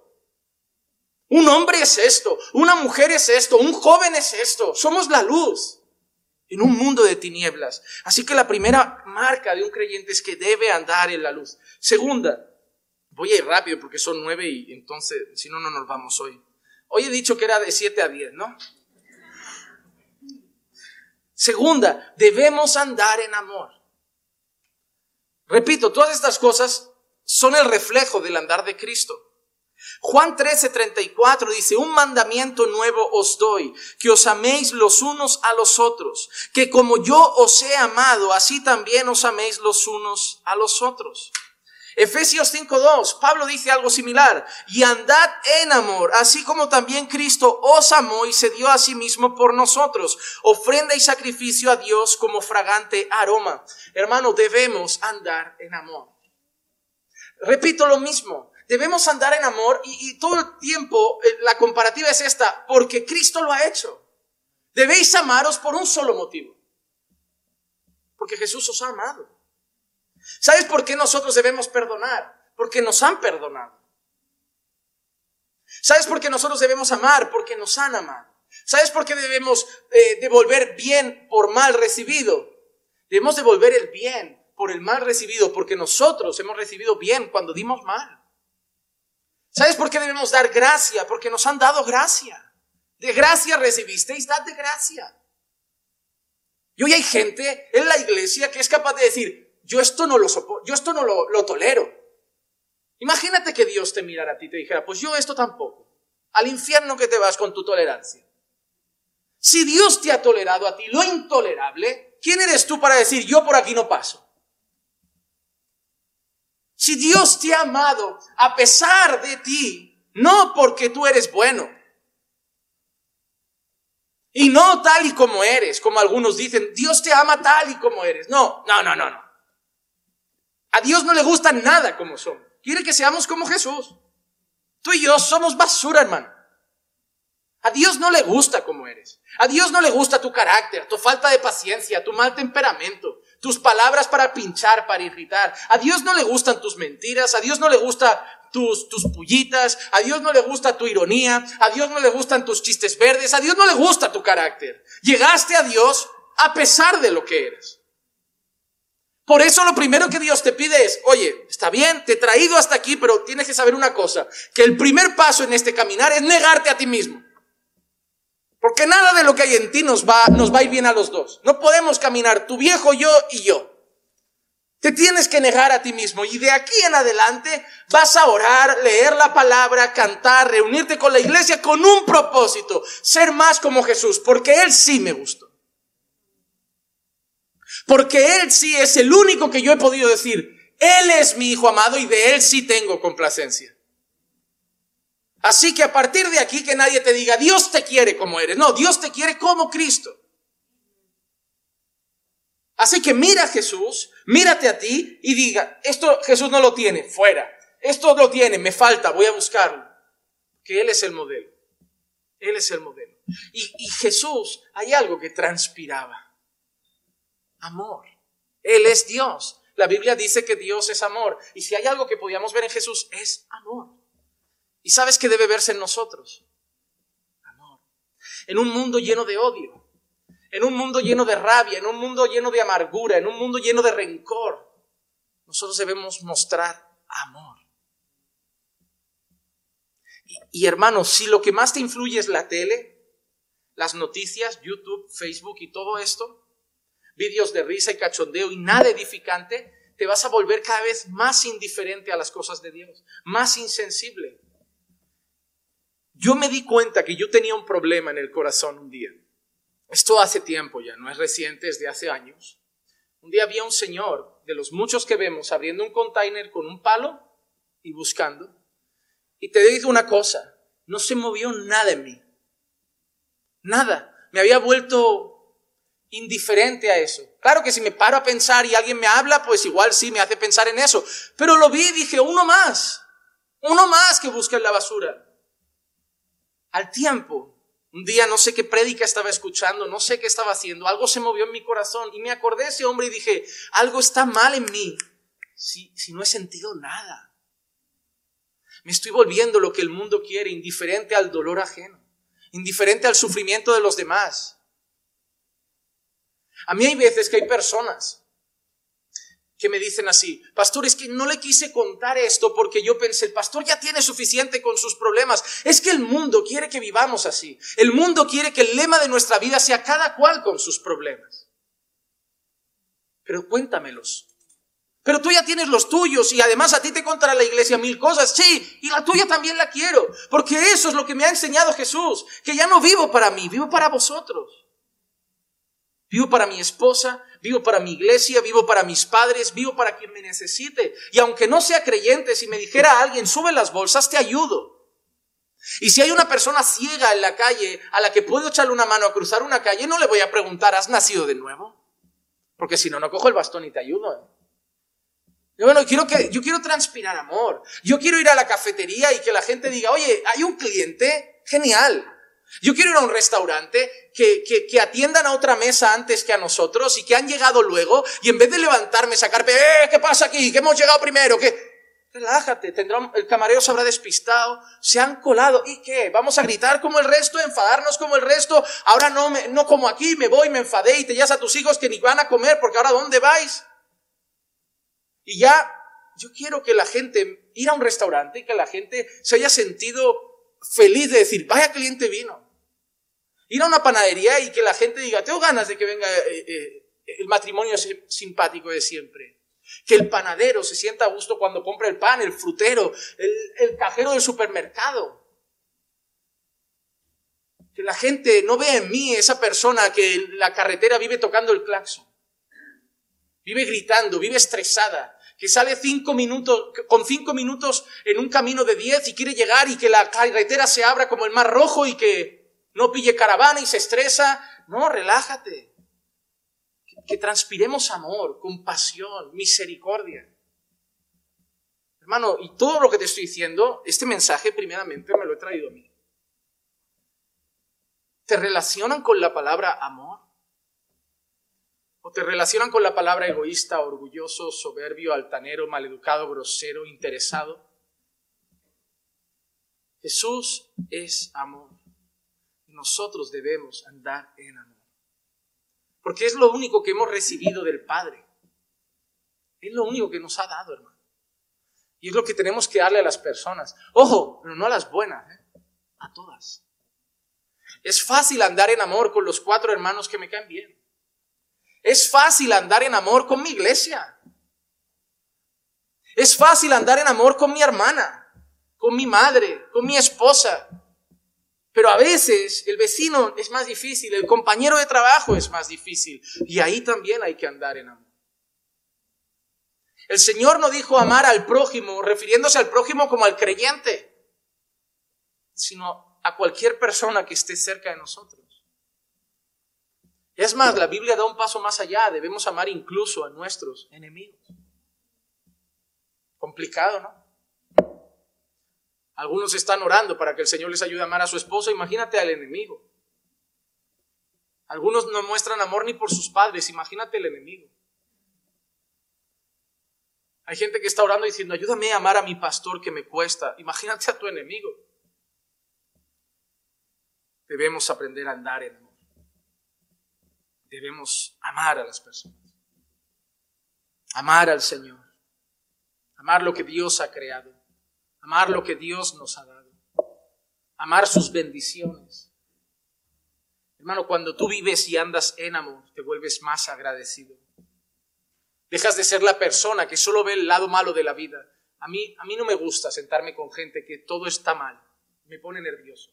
Un hombre es esto, una mujer es esto, un joven es esto. Somos la luz en un mundo de tinieblas. Así que la primera marca de un creyente es que debe andar en la luz. Segunda, voy a ir rápido porque son nueve y entonces, si no, no nos vamos hoy. Hoy he dicho que era de siete a diez, ¿no? Segunda, debemos andar en amor. Repito, todas estas cosas son el reflejo del andar de Cristo. Juan 13:34 dice, un mandamiento nuevo os doy, que os améis los unos a los otros, que como yo os he amado, así también os améis los unos a los otros. Efesios 5:2, Pablo dice algo similar, y andad en amor, así como también Cristo os amó y se dio a sí mismo por nosotros, ofrenda y sacrificio a Dios como fragante aroma. Hermano, debemos andar en amor. Repito lo mismo, Debemos andar en amor y, todo el tiempo eh, la comparativa es esta, porque Cristo lo ha hecho. Debéis amaros por un solo motivo. Porque Jesús os ha amado. ¿Sabes por qué nosotros debemos perdonar? Porque nos han perdonado. ¿Sabes por qué nosotros debemos amar? Porque nos han amado. ¿Sabes por qué debemos eh, devolver bien por mal recibido? Debemos devolver el bien por el mal recibido, porque nosotros hemos recibido bien cuando dimos mal. ¿Sabes por qué debemos dar gracia? Porque nos han dado gracia. De gracia recibisteis, dad de gracia. Y hoy hay gente en la iglesia que es capaz de decir, yo esto no lo soporto, yo esto no lo, lo tolero. Imagínate que Dios te mirara a ti y te dijera, pues yo esto tampoco. Al infierno que te vas con tu tolerancia. Si Dios te ha tolerado a ti lo intolerable, ¿quién eres tú para decir, yo por aquí no paso? Si Dios te ha amado a pesar de ti, no porque tú eres bueno. Y no tal y como eres, como algunos dicen, Dios te ama tal y como eres. No, no, no, no, no. A Dios no le gusta nada como somos. Quiere que seamos como Jesús. Tú y yo somos basura, hermano. A Dios no le gusta como eres. A Dios no le gusta tu carácter, tu falta de paciencia, tu mal temperamento tus palabras para pinchar, para irritar. A Dios no le gustan tus mentiras, a Dios no le gusta tus, tus pullitas, a Dios no le gusta tu ironía, a Dios no le gustan tus chistes verdes, a Dios no le gusta tu carácter. Llegaste a Dios a pesar de lo que eres. Por eso lo primero que Dios te pide es, oye, está bien, te he traído hasta aquí, pero tienes que saber una cosa, que el primer paso en este caminar es negarte a ti mismo. Porque nada de lo que hay en ti nos va, nos va a bien a los dos. No podemos caminar tu viejo yo y yo. Te tienes que negar a ti mismo y de aquí en adelante vas a orar, leer la palabra, cantar, reunirte con la iglesia con un propósito, ser más como Jesús, porque Él sí me gustó. Porque Él sí es el único que yo he podido decir, Él es mi Hijo amado y de Él sí tengo complacencia. Así que a partir de aquí que nadie te diga, Dios te quiere como eres. No, Dios te quiere como Cristo. Así que mira a Jesús, mírate a ti y diga, esto Jesús no lo tiene, fuera. Esto lo tiene, me falta, voy a buscarlo. Que Él es el modelo. Él es el modelo. Y, y Jesús, hay algo que transpiraba. Amor. Él es Dios. La Biblia dice que Dios es amor. Y si hay algo que podíamos ver en Jesús, es amor. ¿Y sabes qué debe verse en nosotros? Amor. En un mundo lleno de odio, en un mundo lleno de rabia, en un mundo lleno de amargura, en un mundo lleno de rencor, nosotros debemos mostrar amor. Y, hermanos, si lo que más te influye es la tele, las noticias, YouTube, Facebook y todo esto, vídeos de risa y cachondeo y nada edificante, te vas a volver cada vez más indiferente a las cosas de Dios, más insensible. Yo me di cuenta que yo tenía un problema en el corazón un día. Esto hace tiempo ya, no es reciente, es de hace años. Un día había un señor, de los muchos que vemos, abriendo un container con un palo y buscando. Y te digo una cosa, no se movió nada en mí. Nada. Me había vuelto indiferente a eso. Claro que si me paro a pensar y alguien me habla, pues igual sí me hace pensar en eso. Pero lo vi y dije, uno más. Uno más que busca en la basura. Al tiempo, un día no sé qué prédica estaba escuchando, no sé qué estaba haciendo, algo se movió en mi corazón y me acordé de ese hombre y dije, algo está mal en mí si, si no he sentido nada. Me estoy volviendo lo que el mundo quiere, indiferente al dolor ajeno, indiferente al sufrimiento de los demás. A mí hay veces que hay personas que me dicen así, pastor, es que no le quise contar esto porque yo pensé, el pastor ya tiene suficiente con sus problemas. Es que el mundo quiere que vivamos así. El mundo quiere que el lema de nuestra vida sea cada cual con sus problemas. Pero cuéntamelos. Pero tú ya tienes los tuyos y además a ti te contará la iglesia mil cosas. Sí, y la tuya también la quiero. Porque eso es lo que me ha enseñado Jesús. Que ya no vivo para mí, vivo para vosotros. Vivo para mi esposa, vivo para mi iglesia, vivo para mis padres, vivo para quien me necesite. Y aunque no sea creyente, si me dijera alguien, sube las bolsas, te ayudo. Y si hay una persona ciega en la calle a la que puedo echarle una mano a cruzar una calle, no le voy a preguntar, ¿has nacido de nuevo? Porque si no, no cojo el bastón y te ayudo. ¿eh? Bueno, quiero que, yo quiero transpirar amor. Yo quiero ir a la cafetería y que la gente diga, oye, hay un cliente genial. Yo quiero ir a un restaurante que, que, que, atiendan a otra mesa antes que a nosotros y que han llegado luego y en vez de levantarme, sacarme, eh, ¿qué pasa aquí? ¿Qué hemos llegado primero? ¿Qué? Relájate, tendrá, el camarero se habrá despistado, se han colado. ¿Y qué? ¿Vamos a gritar como el resto, enfadarnos como el resto? Ahora no, me, no como aquí, me voy, me enfadé y te llevas a tus hijos que ni van a comer porque ahora ¿dónde vais? Y ya, yo quiero que la gente, ir a un restaurante y que la gente se haya sentido feliz de decir, vaya cliente vino. Ir a una panadería y que la gente diga, tengo ganas de que venga eh, eh, el matrimonio simpático de siempre. Que el panadero se sienta a gusto cuando compra el pan, el frutero, el, el cajero del supermercado. Que la gente no vea en mí esa persona que en la carretera vive tocando el claxon. Vive gritando, vive estresada, que sale cinco minutos, con cinco minutos en un camino de diez y quiere llegar y que la carretera se abra como el mar rojo y que no pille caravana y se estresa. No, relájate. Que, transpiremos amor, compasión, misericordia. Hermano, y todo lo que te estoy diciendo, este mensaje primeramente me lo he traído a mí. ¿Te relacionan con la palabra amor? O te relacionan con la palabra egoísta, orgulloso, soberbio, altanero, maleducado, grosero, interesado. Jesús es amor. Nosotros debemos andar en amor. Porque es lo único que hemos recibido del Padre. Es lo único que nos ha dado, hermano. Y es lo que tenemos que darle a las personas. Ojo, pero no a las buenas, ¿eh? a todas. Es fácil andar en amor con los cuatro hermanos que me caen bien. Es fácil andar en amor con mi iglesia. Es fácil andar en amor con mi hermana, con mi madre, con mi esposa. Pero a veces el vecino es más difícil, el compañero de trabajo es más difícil. Y ahí también hay que andar en amor. El Señor no dijo amar al prójimo, refiriéndose al prójimo como al creyente, sino a cualquier persona que esté cerca de nosotros. Es más, la Biblia da un paso más allá, debemos amar incluso a nuestros enemigos. Complicado, ¿no? Algunos están orando para que el Señor les ayude a amar a su esposa. Imagínate al enemigo. Algunos no muestran amor ni por sus padres. Imagínate el enemigo. Hay gente que está orando diciendo, ayúdame a amar a mi pastor que me cuesta. Imagínate a tu enemigo. Debemos aprender a andar en amor. Debemos amar a las personas. Amar al Señor. Amar lo que Dios ha creado. Amar lo que Dios nos ha dado. Amar sus bendiciones. Hermano, cuando tú vives y andas en amor, te vuelves más agradecido. Dejas de ser la persona que solo ve el lado malo de la vida. A mí, a mí no me gusta sentarme con gente que todo está mal. Me pone nervioso.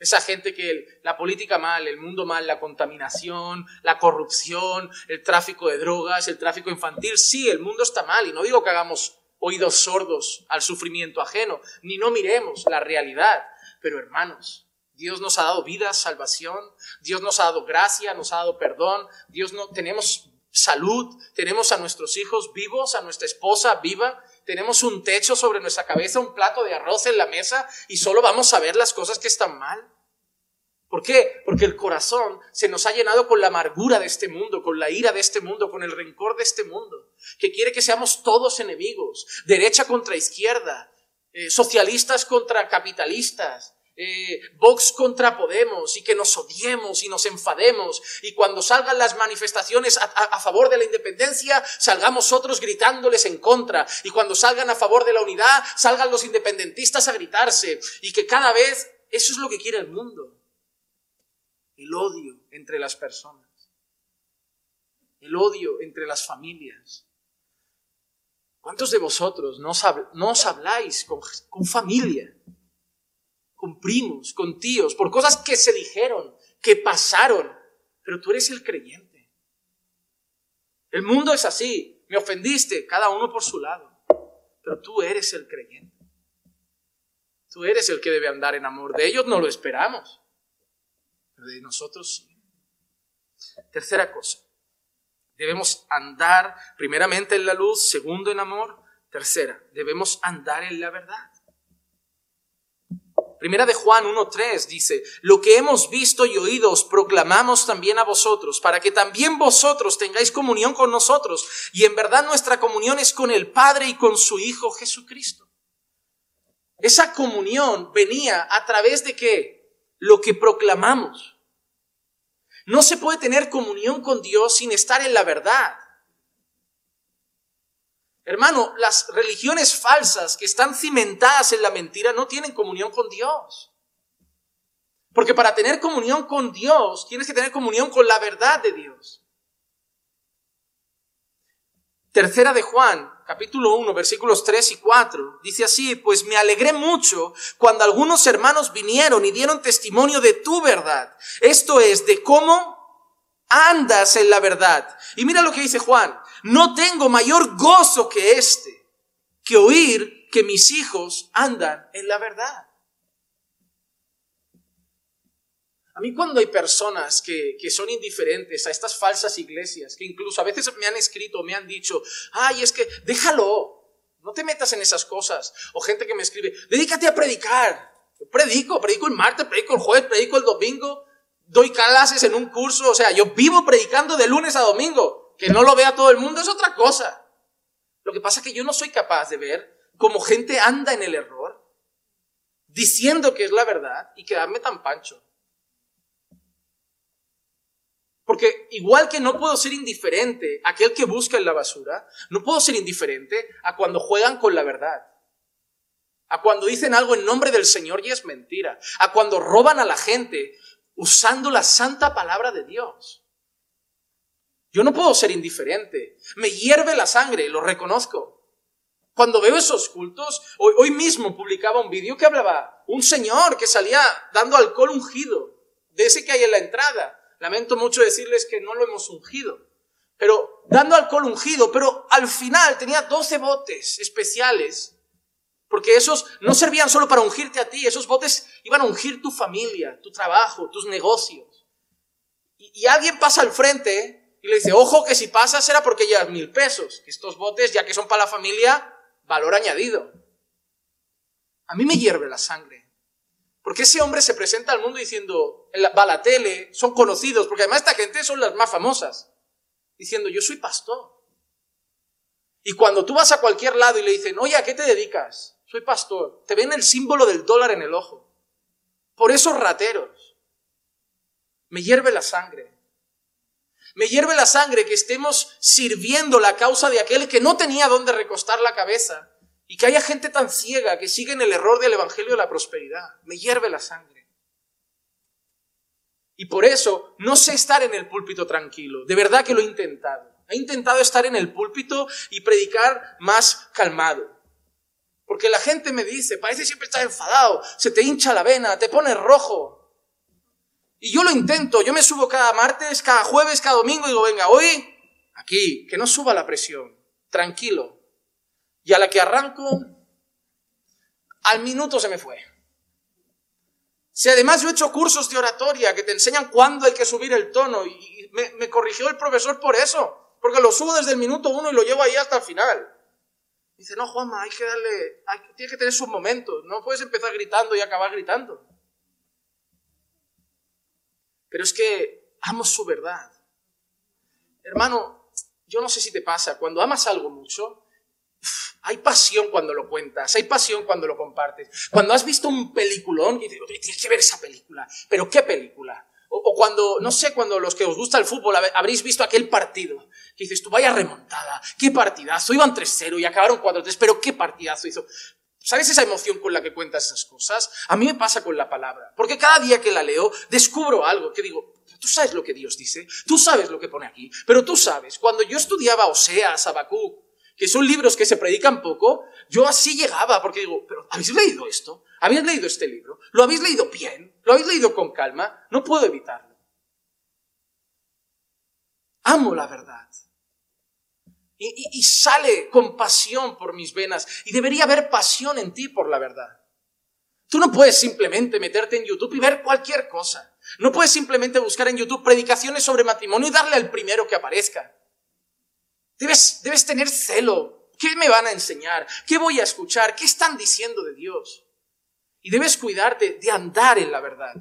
Esa gente que la política mal, el mundo mal, la contaminación, la corrupción, el tráfico de drogas, el tráfico infantil. Sí, el mundo está mal y no digo que hagamos oídos sordos al sufrimiento ajeno, ni no miremos la realidad. Pero hermanos, Dios nos ha dado vida, salvación, Dios nos ha dado gracia, nos ha dado perdón, Dios no tenemos salud, tenemos a nuestros hijos vivos, a nuestra esposa viva, tenemos un techo sobre nuestra cabeza, un plato de arroz en la mesa y solo vamos a ver las cosas que están mal. ¿Por qué? Porque el corazón se nos ha llenado con la amargura de este mundo, con la ira de este mundo, con el rencor de este mundo, que quiere que seamos todos enemigos, derecha contra izquierda, eh, socialistas contra capitalistas, eh, Vox contra Podemos y que nos odiemos y nos enfademos y cuando salgan las manifestaciones a, favor de la independencia salgamos otros gritándoles en contra y cuando salgan a favor de la unidad salgan los independentistas a gritarse y que cada vez eso es lo que quiere el mundo. El odio entre las personas. El odio entre las familias. ¿Cuántos de vosotros no, os habláis con, con familia? Con primos, con tíos, por cosas que se dijeron, que pasaron, pero tú eres el creyente. El mundo es así, me ofendiste, cada uno por su lado, pero tú eres el creyente. Tú eres el que debe andar en amor. De ellos no lo esperamos, pero de nosotros sí. Tercera cosa, debemos andar primeramente en la luz, segundo en amor, tercera, debemos andar en la verdad. Primera de Juan 1.3 dice, lo que hemos visto y oído os proclamamos también a vosotros, para que también vosotros tengáis comunión con nosotros. Y en verdad nuestra comunión es con el Padre y con su Hijo Jesucristo. Esa comunión venía a través de qué? Lo que proclamamos. No se puede tener comunión con Dios sin estar en la verdad. Hermano, las religiones falsas que están cimentadas en la mentira no tienen comunión con Dios. Porque para tener comunión con Dios tienes que tener comunión con la verdad de Dios. Tercera de Juan, capítulo 1, versículos 3 y 4, dice así, pues me alegré mucho cuando algunos hermanos vinieron y dieron testimonio de tu verdad. Esto es, de cómo andas en la verdad. Y mira lo que dice Juan, no tengo mayor gozo que este, que oír que mis hijos andan en la verdad. A mí cuando hay personas que, que, son indiferentes a estas falsas iglesias, que incluso a veces me han escrito, me han dicho, ay, es que déjalo, no te metas en esas cosas. O gente que me escribe, dedícate a predicar. predico, predico el martes, predico el jueves, predico el domingo, doy clases en un curso, o sea, yo vivo predicando de lunes a domingo. Que no lo vea todo el mundo es otra cosa. Lo que pasa es que yo no soy capaz de ver cómo gente anda en el error, diciendo que es la verdad y quedarme tan pancho. Porque igual que no puedo ser indiferente a aquel que busca en la basura, no puedo ser indiferente a cuando juegan con la verdad. A cuando dicen algo en nombre del Señor y es mentira. A cuando roban a la gente usando la santa palabra de Dios. Yo no puedo ser indiferente. Me hierve la sangre, lo reconozco. Cuando veo esos cultos, hoy, mismo publicaba un vídeo que hablaba un señor que salía dando alcohol ungido, de ese que hay en la entrada. Lamento mucho decirles que no lo hemos ungido, pero dando alcohol ungido, pero al final tenía 12 botes especiales, porque esos no servían solo para ungirte a ti, esos botes iban a ungir tu familia, tu trabajo, tus negocios. y alguien pasa al frente y le dice, ojo que si pasa será porque llevas mil pesos, estos botes, ya que son para la familia, valor añadido. A mí me hierve la sangre. Porque ese hombre se presenta al mundo diciendo, va a la tele, son conocidos, porque además esta gente son las más famosas, diciendo, yo soy pastor. Y cuando tú vas a cualquier lado y le dicen, oye, ¿a qué te dedicas? Soy pastor. Te ven el símbolo del dólar en el ojo. Por esos rateros. Me hierve la sangre. Me hierve la sangre que estemos sirviendo la causa de aquel que no tenía dónde recostar la cabeza y que haya gente tan ciega que sigue en el error del Evangelio de la prosperidad. Me hierve la sangre. Y por eso no sé estar en el púlpito tranquilo. De verdad que lo he intentado. He intentado estar en el púlpito y predicar más calmado. Porque la gente me dice, parece siempre estás enfadado, se te hincha la vena, te pones rojo. Y yo lo intento, yo me subo cada martes, cada jueves, cada domingo y digo, venga, hoy, aquí, que no suba la presión, tranquilo. Y a la que arranco, al minuto se me fue. Si además yo he hecho cursos de oratoria que te enseñan cuándo hay que subir el tono y me, corrigió el profesor por eso. Porque lo subo desde el minuto uno y lo llevo ahí hasta el final. Dice, no, Juanma, hay que darle, hay, tiene que tener sus momentos. No puedes empezar gritando y acabar gritando. Pero es que amo su verdad. Hermano, yo no sé si te pasa, cuando amas algo mucho, hay pasión cuando lo cuentas, hay pasión cuando lo compartes. Cuando has visto un peliculón y dices, tienes que ver esa película. ¿Pero qué película? O, cuando, no sé, cuando los que os gusta el fútbol habréis visto aquel partido, dices tú, vaya remontada, qué partidazo, iban 3-0 y acabaron 4-3, pero qué partidazo hizo. ¿Sabes esa emoción con la que cuentas esas cosas? A mí me pasa con la palabra, porque cada día que la leo descubro algo que digo, tú sabes lo que Dios dice, tú sabes lo que pone aquí, pero tú sabes, cuando yo estudiaba Oseas, Habacuc, que son libros que se predican poco, yo así llegaba, porque digo, pero ¿habéis leído esto? ¿Habéis leído este libro? ¿Lo habéis leído bien? ¿Lo habéis leído con calma? No puedo evitarlo. Amo la verdad. Y, sale con pasión por mis venas. Y debería haber pasión en ti por la verdad. Tú no puedes simplemente meterte en YouTube y ver cualquier cosa. No puedes simplemente buscar en YouTube predicaciones sobre matrimonio y darle al primero que aparezca. Debes, debes tener celo. ¿Qué me van a enseñar? ¿Qué voy a escuchar? ¿Qué están diciendo de Dios? Y debes cuidarte de andar en la verdad.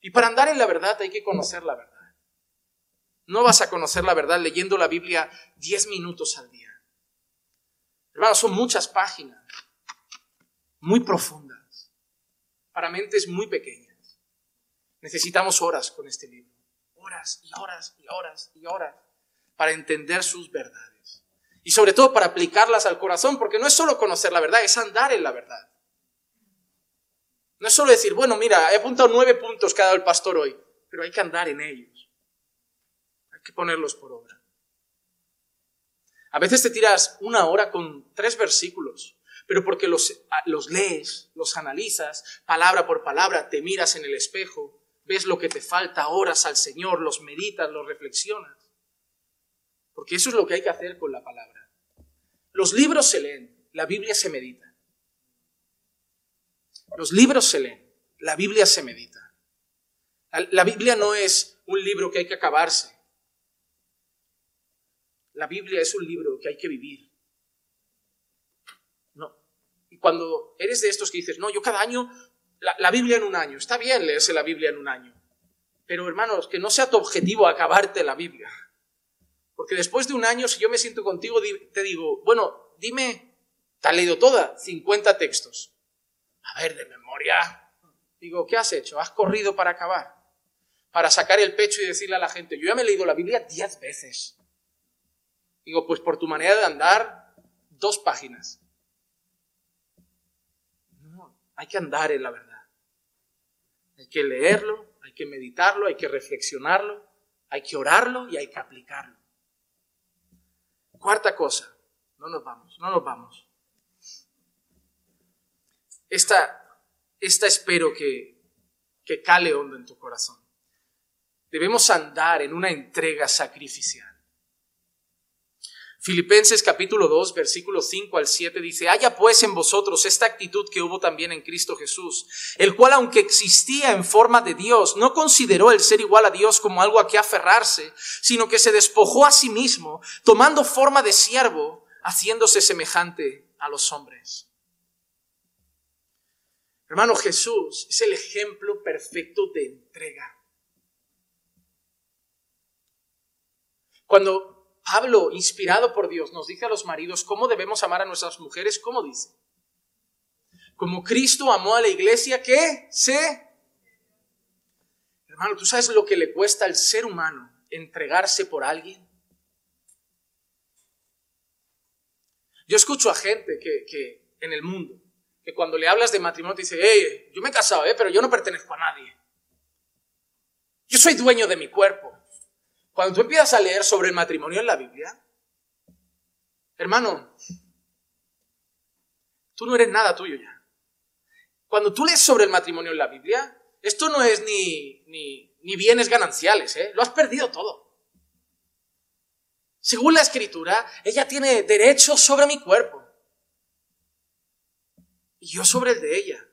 Y para andar en la verdad hay que conocer la verdad. No vas a conocer la verdad leyendo la Biblia diez minutos al día. Hermanos, son muchas páginas, muy profundas, para mentes muy pequeñas. Necesitamos horas con este libro. Horas y horas y horas y horas para entender sus verdades. Y sobre todo para aplicarlas al corazón, porque no es solo conocer la verdad, es andar en la verdad. No es solo decir, bueno, mira, he apuntado nueve puntos que ha dado el pastor hoy, pero hay que andar en ellos. Que ponerlos por obra. A veces te tiras una hora con tres versículos, pero porque los, los lees, los analizas, palabra por palabra, te miras en el espejo, ves lo que te falta, oras al Señor, los meditas, los reflexionas. Porque eso es lo que hay que hacer con la palabra. Los libros se leen, la Biblia se medita. Los libros se leen, la Biblia se medita. La Biblia no es un libro que hay que acabarse. La Biblia es un libro que hay que vivir. No. Y cuando eres de estos que dices, no, yo cada año, la, Biblia en un año, está bien leerse la Biblia en un año. Pero hermanos, que no sea tu objetivo acabarte la Biblia. Porque después de un año, si yo me siento contigo, te digo, bueno, dime, ¿te has leído toda? 50 textos. A ver, de memoria. Digo, ¿qué has hecho? ¿Has corrido para acabar? Para sacar el pecho y decirle a la gente, yo ya me he leído la Biblia diez veces. Digo, pues por tu manera de andar, dos páginas. No, hay que andar en la verdad. Hay que leerlo, hay que meditarlo, hay que reflexionarlo, hay que orarlo y hay que aplicarlo. Cuarta cosa, no nos vamos, no nos vamos. Esta, esta espero que, que cale hondo en tu corazón. Debemos andar en una entrega sacrificial. Filipenses capítulo 2, versículo 5 al 7 dice, haya pues en vosotros esta actitud que hubo también en Cristo Jesús, el cual aunque existía en forma de Dios, no consideró el ser igual a Dios como algo a que aferrarse, sino que se despojó a sí mismo, tomando forma de siervo, haciéndose semejante a los hombres. Hermano, Jesús es el ejemplo perfecto de entrega. Cuando Pablo, inspirado por Dios, nos dice a los maridos cómo debemos amar a nuestras mujeres, ¿cómo dice? Como Cristo amó a la iglesia, ¿qué? Se. Hermano, ¿tú sabes lo que le cuesta al ser humano entregarse por alguien? Yo escucho a gente que, que en el mundo, que cuando le hablas de matrimonio dice, hey, yo me he casado, ¿eh? pero yo no pertenezco a nadie. Yo soy dueño de mi cuerpo. Cuando tú empiezas a leer sobre el matrimonio en la Biblia, hermano, tú no eres nada tuyo ya. Cuando tú lees sobre el matrimonio en la Biblia, esto no es ni, ni, bienes gananciales, ¿eh? lo has perdido todo. Según la escritura, ella tiene derecho sobre mi cuerpo y yo sobre el de ella.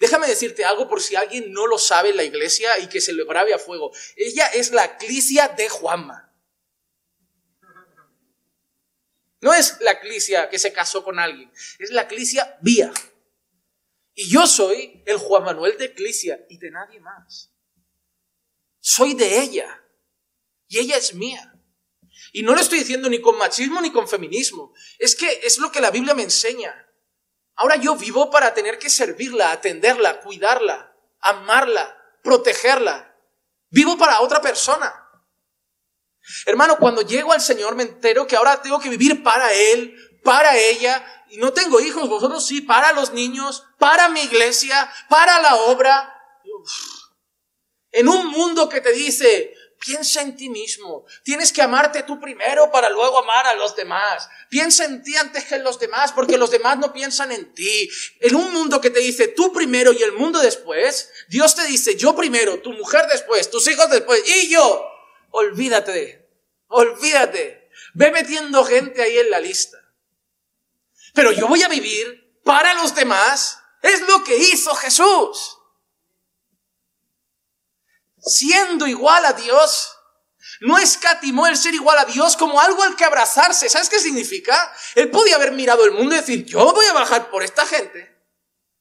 Déjame decirte algo por si alguien no lo sabe en la iglesia y que se lo grabe a fuego. Ella es la eclisia de Juanma. No es la eclisia que se casó con alguien, es la eclisia vía. Y yo soy el Juan Manuel de eclisia y de nadie más. Soy de ella y ella es mía. Y no lo estoy diciendo ni con machismo ni con feminismo. Es que es lo que la Biblia me enseña. Ahora yo vivo para tener que servirla, atenderla, cuidarla, amarla, protegerla. Vivo para otra persona. Hermano, cuando llego al Señor me entero que ahora tengo que vivir para Él, para ella. Y no tengo hijos, vosotros sí, para los niños, para mi iglesia, para la obra. En un mundo que te dice, Piensa en ti mismo. Tienes que amarte tú primero para luego amar a los demás. Piensa en ti antes que en los demás porque los demás no piensan en ti. En un mundo que te dice tú primero y el mundo después, Dios te dice yo primero, tu mujer después, tus hijos después y yo. Olvídate, olvídate. Ve metiendo gente ahí en la lista. Pero yo voy a vivir para los demás. Es lo que hizo Jesús siendo igual a Dios, no escatimó el ser igual a Dios como algo al que abrazarse. ¿Sabes qué significa? Él podía haber mirado el mundo y decir, yo voy a bajar por esta gente,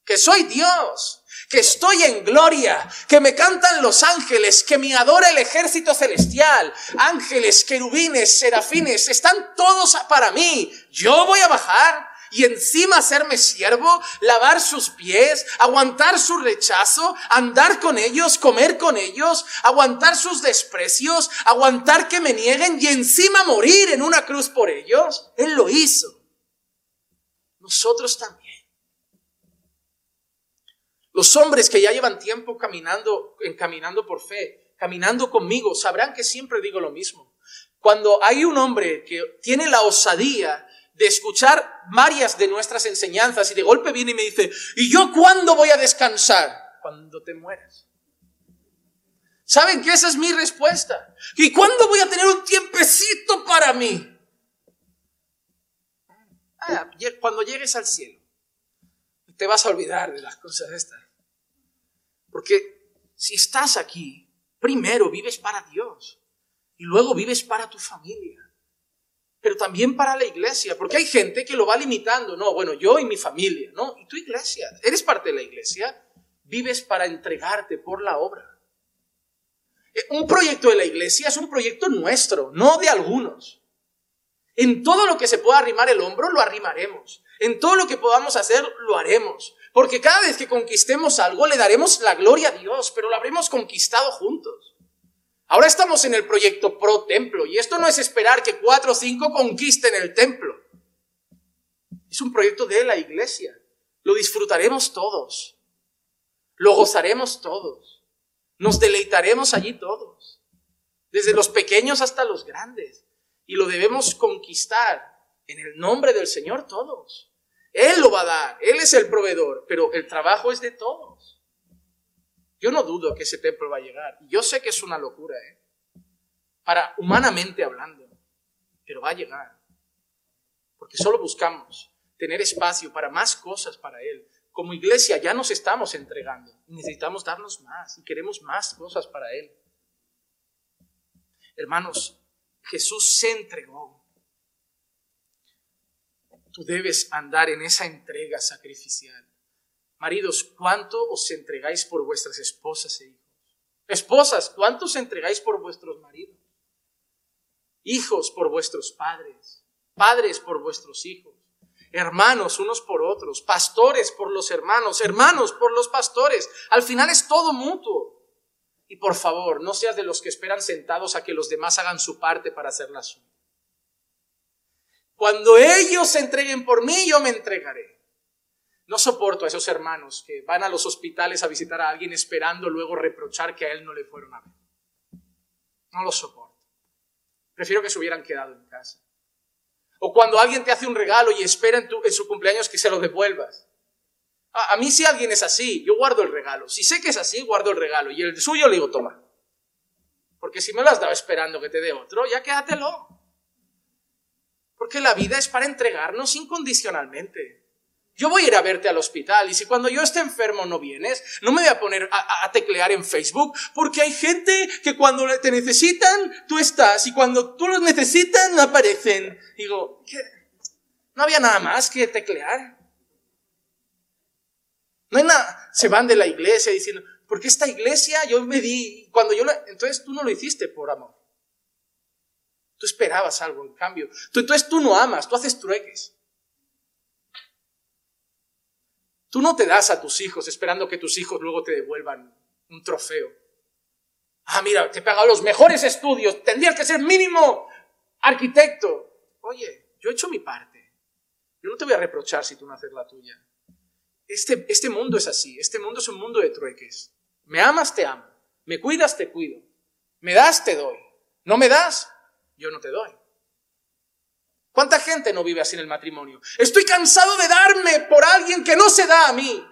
que soy Dios, que estoy en gloria, que me cantan los ángeles, que me adora el ejército celestial, ángeles, querubines, serafines, están todos para mí. Yo voy a bajar y encima hacerme siervo, lavar sus pies, aguantar su rechazo, andar con ellos, comer con ellos, aguantar sus desprecios, aguantar que me nieguen y encima morir en una cruz por ellos. Él lo hizo. Nosotros también. Los hombres que ya llevan tiempo caminando, caminando por fe, caminando conmigo, sabrán que siempre digo lo mismo. Cuando hay un hombre que tiene la osadía de escuchar varias de nuestras enseñanzas y de golpe viene y me dice, ¿y yo cuándo voy a descansar? Cuando te mueras. ¿Saben que esa es mi respuesta? ¿Y cuándo voy a tener un tiempecito para mí? Ah, cuando llegues al cielo, te vas a olvidar de las cosas estas. Porque si estás aquí, primero vives para Dios y luego vives para tu familia pero también para la iglesia, porque hay gente que lo va limitando, no, bueno, yo y mi familia, ¿no? Y tu iglesia, eres parte de la iglesia, vives para entregarte por la obra. Eh, un proyecto de la iglesia es un proyecto nuestro, no de algunos. En todo lo que se pueda arrimar el hombro, lo arrimaremos. En todo lo que podamos hacer, lo haremos. Porque cada vez que conquistemos algo, le daremos la gloria a Dios, pero lo habremos conquistado juntos. Ahora estamos en el proyecto Pro Templo y esto no es esperar que cuatro o cinco conquisten el templo. Es un proyecto de la iglesia. Lo disfrutaremos todos. Lo gozaremos todos. Nos deleitaremos allí todos. Desde los pequeños hasta los grandes. Y lo debemos conquistar en el nombre del Señor todos. Él lo va a dar. Él es el proveedor. Pero el trabajo es de todos. Yo no dudo que ese templo va a llegar. Yo sé que es una locura, ¿eh? Para humanamente hablando, pero va a llegar. Porque solo buscamos tener espacio para más cosas para Él. Como iglesia ya nos estamos entregando. Necesitamos darnos más y queremos más cosas para Él. Hermanos, Jesús se entregó. Tú debes andar en esa entrega sacrificial. Maridos, ¿cuánto os entregáis por vuestras esposas e hijos? Esposas, ¿cuánto os entregáis por vuestros maridos? Hijos por vuestros padres, padres por vuestros hijos, hermanos unos por otros, pastores por los hermanos, hermanos por los pastores. Al final es todo mutuo. Y por favor, no seas de los que esperan sentados a que los demás hagan su parte para hacer la suya. Cuando ellos se entreguen por mí, yo me entregaré. No soporto a esos hermanos que van a los hospitales a visitar a alguien esperando luego reprochar que a él no le fueron a ver. No lo soporto. Prefiero que se hubieran quedado en casa. O cuando alguien te hace un regalo y espera en, en su cumpleaños que se lo devuelvas. A, mí si alguien es así, yo guardo el regalo. Si sé que es así, guardo el regalo. Y el suyo le digo, toma. Porque si me lo has dado esperando que te dé otro, ya quédatelo. Porque la vida es para entregarnos incondicionalmente. Yo voy a ir a verte al hospital y si cuando yo esté enfermo no vienes, no me voy a poner a, teclear en Facebook porque hay gente que cuando te necesitan, tú estás y cuando tú los necesitan, aparecen. Digo, ¿qué? ¿no había nada más que teclear? No hay nada. Se van de la iglesia diciendo, porque esta iglesia yo me di, cuando yo entonces tú no lo hiciste por amor. Tú esperabas algo en cambio. entonces tú no amas, tú haces trueques. Tú no te das a tus hijos esperando que tus hijos luego te devuelvan un trofeo. Ah, mira, te he pagado los mejores estudios, tendrías que ser mínimo arquitecto. Oye, yo he hecho mi parte. Yo no te voy a reprochar si tú no haces la tuya. Este, este mundo es así, este mundo es un mundo de trueques. Me amas, te amo. Me cuidas, te cuido. Me das, te doy. No me das, yo no te doy. ¿Cuánta gente no vive así en el matrimonio? Estoy cansado de darme por alguien que no se da a mí.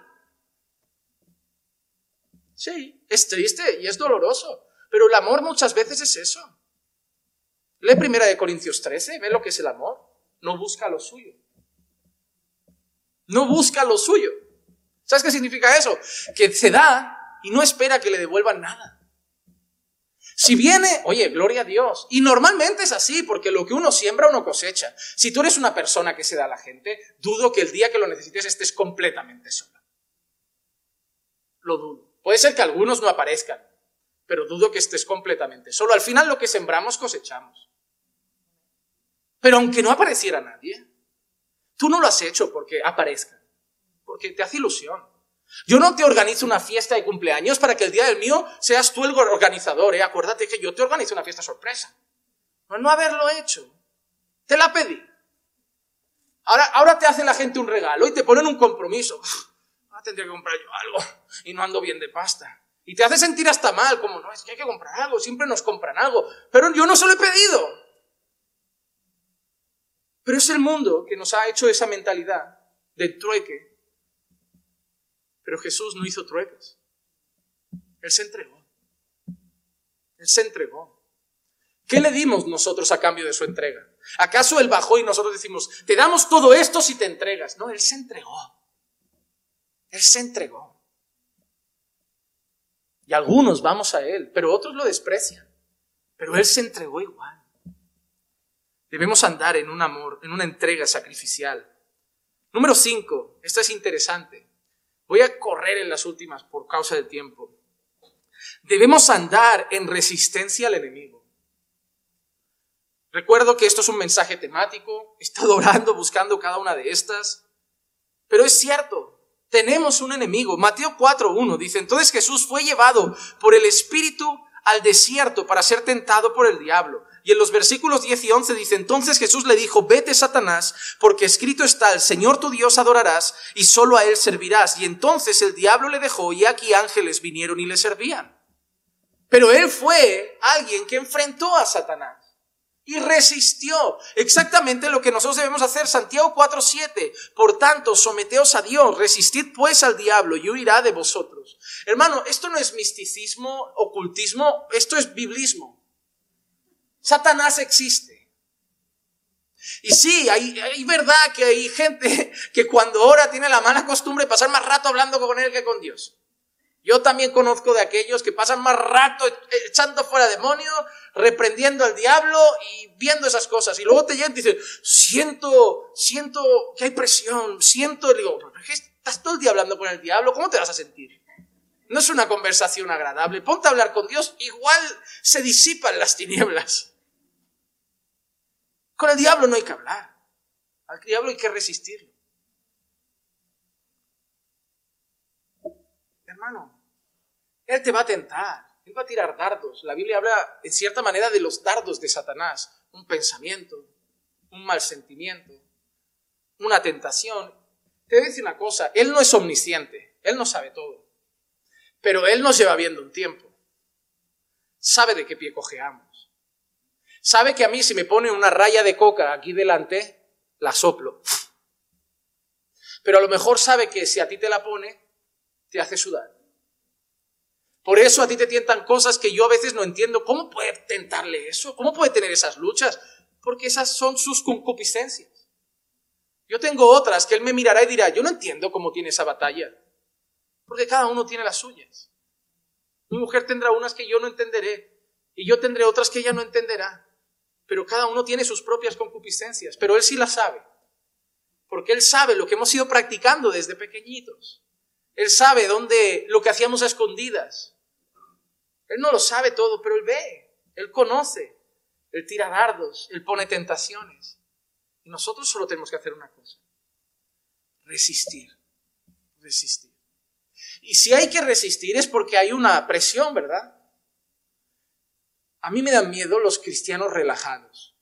Sí, es triste y es doloroso, pero el amor muchas veces es eso. Lee primera de Corintios 13, ve lo que es el amor. No busca lo suyo. No busca lo suyo. ¿Sabes qué significa eso? Que se da y no espera que le devuelvan nada. Si viene, oye, gloria a Dios. Y normalmente es así, porque lo que uno siembra, uno cosecha. Si tú eres una persona que se da a la gente, dudo que el día que lo necesites estés completamente sola. Lo dudo. Puede ser que algunos no aparezcan, pero dudo que estés completamente solo. Al final lo que sembramos cosechamos. Pero aunque no apareciera nadie, tú no lo has hecho porque aparezca porque te hace ilusión. Yo no te organizo una fiesta de cumpleaños para que el día del mío seas tú el organizador, ¿eh? Acuérdate que yo te organizo una fiesta sorpresa. No, no haberlo hecho. Te la pedí. Ahora, ahora te hace la gente un regalo y te ponen un compromiso. *sighs* Ahora tendría que comprar yo algo y no ando bien de pasta. Y te hace sentir hasta mal, como, no, es que hay que comprar algo, siempre nos compran algo. Pero yo no se lo he pedido. Pero es el mundo que nos ha hecho esa mentalidad de trueque pero Jesús no hizo trueques. Él se entregó. Él se entregó. ¿Qué le dimos nosotros a cambio de su entrega? ¿Acaso Él bajó y nosotros decimos, te damos todo esto si te entregas? No, Él se entregó. Él se entregó. Y algunos vamos a Él, pero otros lo desprecian. Pero Él se entregó igual. Debemos andar en un amor, en una entrega sacrificial. Número cinco, esto es interesante. Voy a correr en las últimas por causa del tiempo. Debemos andar en resistencia al enemigo. Recuerdo que esto es un mensaje temático, he estado *laughs* orando buscando cada una de estas, pero es cierto, tenemos un enemigo. Mateo 4.1 dice, entonces Jesús fue llevado por el Espíritu al desierto para ser tentado por el diablo. Y en los versículos 10 y 11 dice, entonces Jesús le dijo, vete Satanás, porque escrito está, el Señor tu Dios adorarás y solo a Él servirás. Y entonces el diablo le dejó y aquí ángeles vinieron y le servían. Pero Él fue alguien que enfrentó a Satanás y resistió. Exactamente lo que nosotros debemos hacer. Santiago 4:7. Por tanto, someteos a Dios, resistid pues al diablo y huirá de vosotros. Hermano, esto no es misticismo, ocultismo, esto es biblismo. Satanás existe. Y sí, hay, verdad que hay gente que cuando ora tiene la mala costumbre de pasar más rato hablando con él que con Dios. Yo también conozco de aquellos que pasan más rato echando fuera demonios, reprendiendo al diablo y viendo esas cosas. Y luego te llegan y dicen, siento, siento que hay presión, siento, y digo, Estás todo el día hablando con el diablo, ¿cómo te vas a sentir? No es una conversación agradable. Ponte a hablar con Dios, igual se disipan las tinieblas. Con el diablo no hay que hablar. Al diablo hay que resistirlo. Hermano, él te va a tentar. Él va a tirar dardos. La Biblia habla en cierta manera de los dardos de Satanás. Un pensamiento, un mal sentimiento, una tentación. Te voy a decir una cosa, Él no es omnisciente, Él no sabe todo. Pero Él nos lleva viendo un tiempo. Sabe de qué pie cojeamos. Sabe que a mí si me pone una raya de coca aquí delante, la soplo. Pero a lo mejor sabe que si a ti te la pone, te hace sudar. Por eso a ti te tientan cosas que yo a veces no entiendo. ¿Cómo puede tentarle eso? ¿Cómo puede tener esas luchas? Porque esas son sus concupiscencias. Yo tengo otras que él me mirará y dirá, yo no entiendo cómo tiene esa batalla. Porque cada uno tiene las suyas. Mi mujer tendrá unas que yo no entenderé y yo tendré otras que ella no entenderá. Pero cada uno tiene sus propias concupiscencias. Pero él sí las sabe. Porque él sabe lo que hemos ido practicando desde pequeñitos. Él sabe dónde lo que hacíamos a escondidas. Él no lo sabe todo, pero Él ve, Él conoce, Él tira dardos, Él pone tentaciones. Y nosotros solo tenemos que hacer una cosa, resistir, resistir. Y si hay que resistir es porque hay una presión, ¿verdad? A mí me dan miedo los cristianos relajados.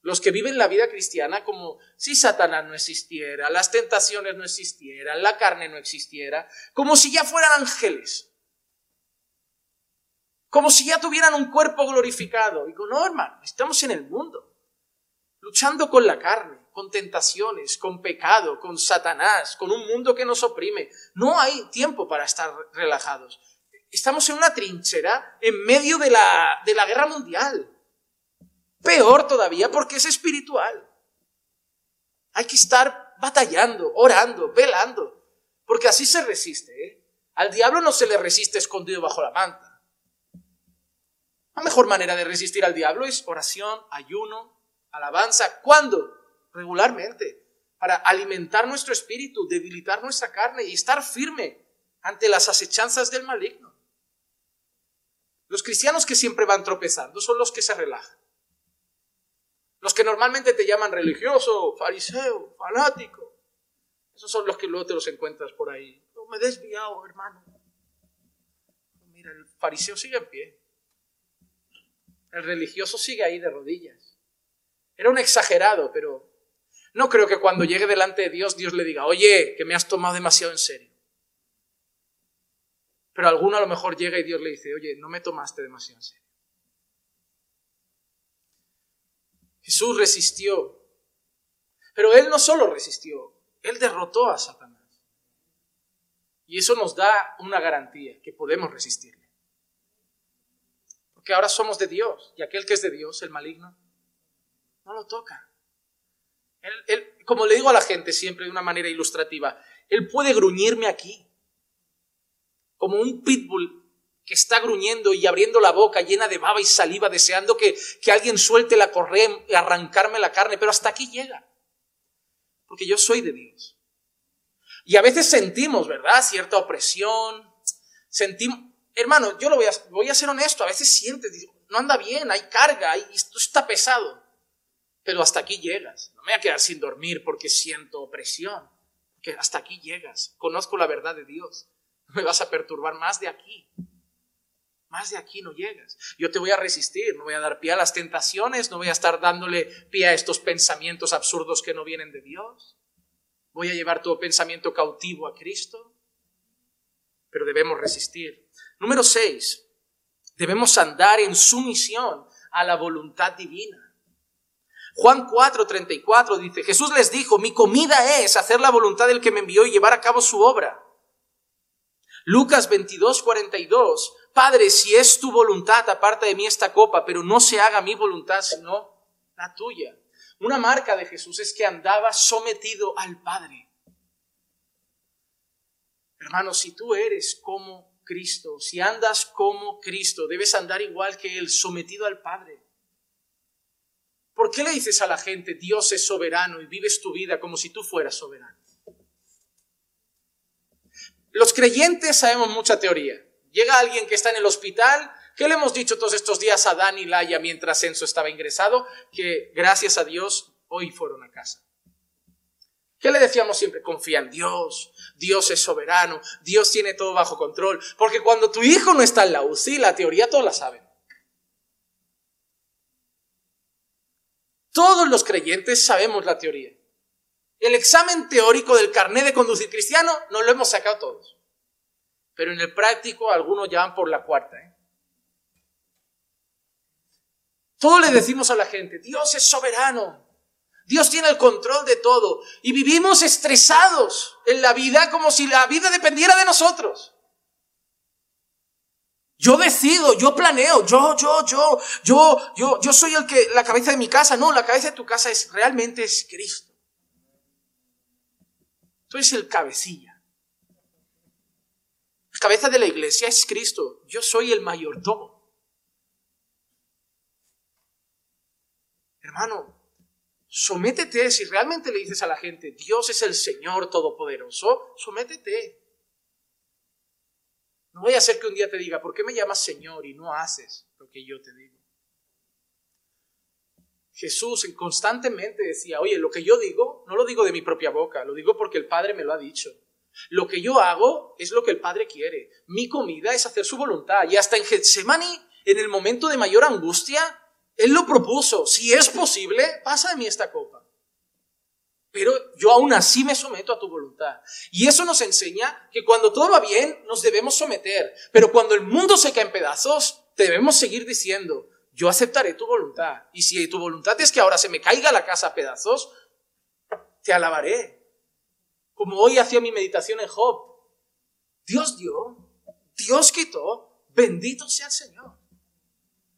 Los que viven la vida cristiana como si Satanás no existiera, las tentaciones no existieran, la carne no existiera, como si ya fueran ángeles como si ya tuvieran un cuerpo glorificado. Digo, no, hermano, estamos en el mundo, luchando con la carne, con tentaciones, con pecado, con Satanás, con un mundo que nos oprime. No hay tiempo para estar relajados. Estamos en una trinchera en medio de la, de la guerra mundial. Peor todavía porque es espiritual. Hay que estar batallando, orando, velando, porque así se resiste. ¿eh? Al diablo no se le resiste escondido bajo la manta. La mejor manera de resistir al diablo es oración, ayuno, alabanza. ¿Cuándo? Regularmente. Para alimentar nuestro espíritu, debilitar nuestra carne y estar firme ante las acechanzas del maligno. Los cristianos que siempre van tropezando son los que se relajan. Los que normalmente te llaman religioso, fariseo, fanático. Esos son los que luego te los encuentras por ahí. No me he desviado, hermano. Mira, el fariseo sigue en pie. El religioso sigue ahí de rodillas. Era un exagerado, pero no creo que cuando llegue delante de Dios, Dios le diga, oye, que me has tomado demasiado en serio. Pero alguno a lo mejor llega y Dios le dice, oye, no me tomaste demasiado en serio. Jesús resistió, pero Él no solo resistió, Él derrotó a Satanás. Y eso nos da una garantía, que podemos resistirle que ahora somos de Dios y aquel que es de Dios, el maligno, no lo toca. Él, como le digo a la gente siempre de una manera ilustrativa, él puede gruñirme aquí, como un pitbull que está gruñendo y abriendo la boca llena de baba y saliva, deseando que, que alguien suelte la correa y arrancarme la carne, pero hasta aquí llega, porque yo soy de Dios. Y a veces sentimos, ¿verdad? Cierta opresión, sentimos, hermano, yo lo voy a, voy a ser honesto, a veces sientes, no anda bien, hay carga, esto está pesado, pero hasta aquí llegas. No me voy a quedar sin dormir porque siento opresión, que hasta aquí llegas. Conozco la verdad de Dios. Me vas a perturbar más de aquí. Más de aquí no llegas. Yo te voy a resistir, no voy a dar pie a las tentaciones, no voy a estar dándole pie a estos pensamientos absurdos que no vienen de Dios. Voy a llevar todo pensamiento cautivo a Cristo, pero debemos resistir. Número 6. Debemos andar en sumisión a la voluntad divina. Juan 4:34 dice, Jesús les dijo, mi comida es hacer la voluntad del que me envió y llevar a cabo su obra. Lucas 22:42, Padre, si es tu voluntad, aparta de mí esta copa, pero no se haga mi voluntad, sino la tuya. Una marca de Jesús es que andaba sometido al Padre. Hermano, si tú eres como Cristo, si andas como Cristo, debes andar igual que Él, sometido al Padre. ¿Por qué le dices a la gente, Dios es soberano y vives tu vida como si tú fueras soberano? Los creyentes sabemos mucha teoría. Llega alguien que está en el hospital, ¿qué le hemos dicho todos estos días a Dani Laya mientras Enzo estaba ingresado? Que gracias a Dios hoy fueron a casa. ¿Qué le decíamos siempre? Confía en Dios, Dios es soberano, Dios tiene todo bajo control. Porque cuando tu hijo no está en la UCI, la teoría todos la saben. Todos los creyentes sabemos la teoría. El examen teórico del carné de conducir cristiano no lo hemos sacado todos. Pero en el práctico algunos ya van por la cuarta. ¿eh? Todo le decimos a la gente, Dios es soberano, Dios tiene el control de todo y vivimos estresados en la vida como si la vida dependiera de nosotros. Yo decido, yo planeo, yo, yo, yo, yo, yo, yo soy el que, la cabeza de mi casa. No, la cabeza de tu casa es realmente es Cristo. Tú eres el cabecilla. La cabeza de la iglesia es Cristo. Yo soy el mayordomo. Hermano, Sométete, si realmente le dices a la gente, Dios es el Señor Todopoderoso, sométete. No voy a hacer que un día te diga, ¿por qué me llamas Señor y no haces lo que yo te digo? Jesús constantemente decía, oye, lo que yo digo, no lo digo de mi propia boca, lo digo porque el Padre me lo ha dicho. Lo que yo hago es lo que el Padre quiere. Mi comida es hacer su voluntad. Y hasta en Getsemani, en el momento de mayor angustia, él lo propuso, si es posible, pasa de mí esta copa. Pero yo aún así me someto a tu voluntad. Y eso nos enseña que cuando todo va bien, nos debemos someter. Pero cuando el mundo se cae en pedazos, debemos seguir diciendo, yo aceptaré tu voluntad. Y si tu voluntad es que ahora se me caiga la casa a pedazos, te alabaré. Como hoy hacía mi meditación en Job. Dios dio, Dios quitó, bendito sea el Señor.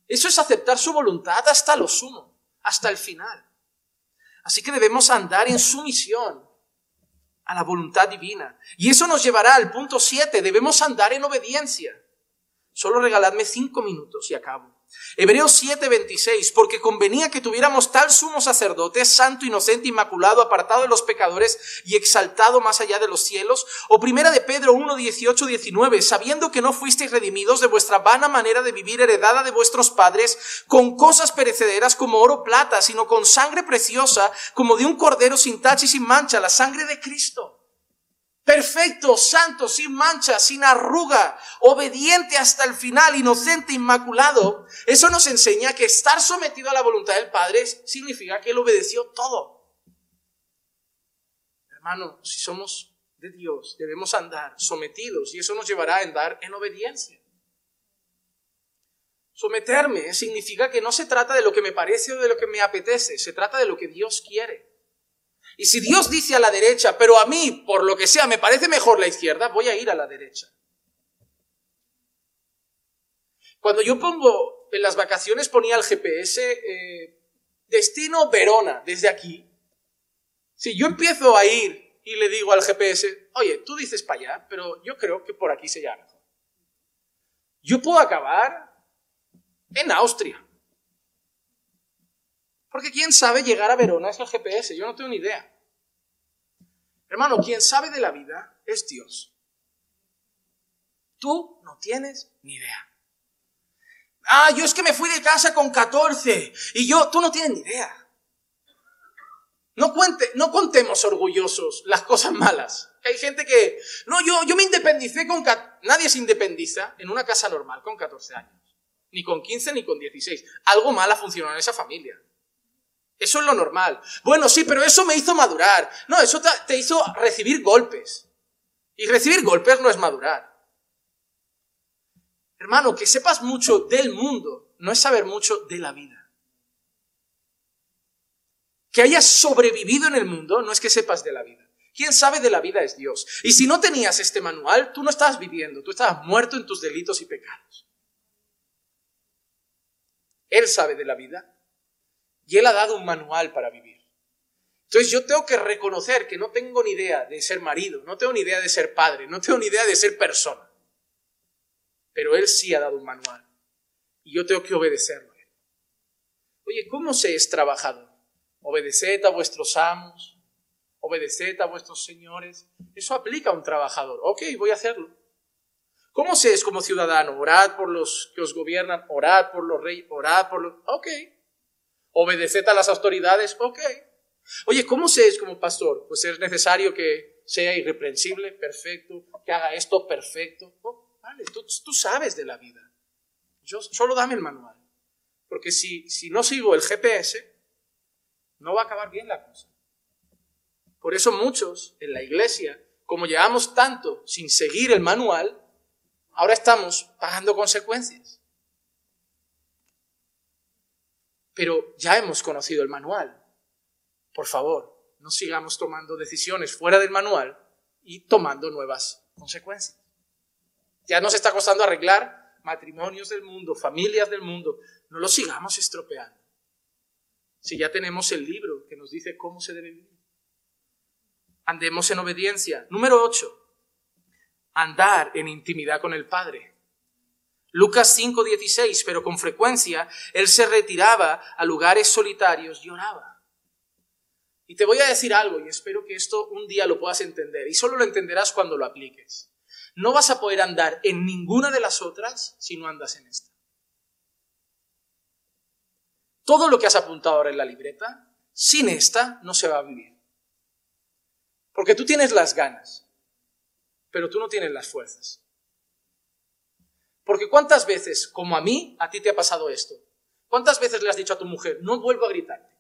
Eso es aceptar su voluntad hasta lo sumo, hasta el final. Así que debemos andar en sumisión a la voluntad divina. Y eso nos llevará al punto 7, debemos andar en obediencia. Solo regaladme cinco minutos y acabo. Hebreos 7:26, porque convenía que tuviéramos tal sumo sacerdote, santo, inocente, inmaculado, apartado de los pecadores y exaltado más allá de los cielos. O primera de Pedro 1, 19, sabiendo que no fuisteis redimidos de vuestra vana manera de vivir heredada de vuestros padres, con cosas perecederas como oro plata, sino con sangre preciosa, como de un cordero sin tacha y sin mancha, la sangre de Cristo perfecto, santo, sin mancha, sin arruga, obediente hasta el final, inocente, inmaculado, eso nos enseña que estar sometido a la voluntad del Padre significa que Él obedeció todo. Hermano, si somos de Dios, debemos andar sometidos y eso nos llevará a andar en obediencia. Someterme significa que no se trata de lo que me parece o de lo que me apetece, se trata de lo que Dios quiere. Y si Dios dice a la derecha, pero a mí, por lo que sea, me parece mejor la izquierda, voy a ir a la derecha. Cuando yo pongo en las vacaciones ponía el GPS eh, destino Verona desde aquí. Si yo empiezo a ir y le digo al GPS, oye, tú dices para allá, pero yo creo que por aquí se llama. Yo puedo acabar en Austria. Porque quién sabe llegar a Verona es el GPS, yo no tengo ni idea. Hermano, quien sabe de la vida es Dios. Tú no tienes ni idea. Ah, yo es que me fui de casa con 14 y yo, tú no tienes ni idea. No, cuente, no contemos orgullosos las cosas malas. Hay gente que, no, yo, yo me independicé con, nadie se independiza en una casa normal con 14 años. Ni con 15 ni con 16. Algo mal ha funcionado en esa familia. Eso es lo normal. Bueno, sí, pero eso me hizo madurar. No, eso te hizo recibir golpes. Y recibir golpes no es madurar. Hermano, que sepas mucho del mundo no es saber mucho de la vida. Que hayas sobrevivido en el mundo no es que sepas de la vida. Quien sabe de la vida es Dios. Y si no tenías este manual, tú no estabas viviendo, tú estabas muerto en tus delitos y pecados. Él sabe de la vida y Él ha dado un manual para vivir. Entonces yo tengo que reconocer que no tengo ni idea de ser marido, no tengo ni idea de ser padre, no tengo ni idea de ser persona. Pero Él sí ha dado un manual. Y yo tengo que obedecerlo. Oye, ¿cómo se es trabajador? Obedeced a vuestros amos obedeced a vuestros señores. Eso aplica a un trabajador. Ok, voy a hacerlo. ¿Cómo se es como ciudadano? Orad por los que os gobiernan, orad por los reyes, orad por los... Ok. Obedeced a las autoridades, ok. Oye, ¿cómo se es como pastor? Pues es necesario que sea irreprensible, perfecto, que haga esto perfecto. Oh, vale, tú, tú, sabes de la vida. Yo, solo dame el manual. Porque si, si no sigo el GPS, no va a acabar bien la cosa. Por eso muchos en la iglesia, como llevamos tanto sin seguir el manual, ahora estamos pagando consecuencias. Pero ya hemos conocido el manual. Por favor, no sigamos tomando decisiones fuera del manual y tomando nuevas consecuencias. Ya nos está costando arreglar matrimonios del mundo, familias del mundo. No lo sigamos estropeando. Si ya tenemos el libro que nos dice cómo se debe vivir. Andemos en obediencia. Número 8. Andar en intimidad con el Padre. Lucas 5:16, pero con frecuencia él se retiraba a lugares solitarios y oraba. Y te voy a decir algo y espero que esto un día lo puedas entender y solo lo entenderás cuando lo apliques. No vas a poder andar en ninguna de las otras si no andas en esta. Todo lo que has apuntado ahora en la libreta, sin esta no se va a vivir. Porque tú tienes las ganas, pero tú no tienes las fuerzas. Porque cuántas veces, como a mí, a ti te ha pasado esto. ¿Cuántas veces le has dicho a tu mujer, no vuelvo a gritarte?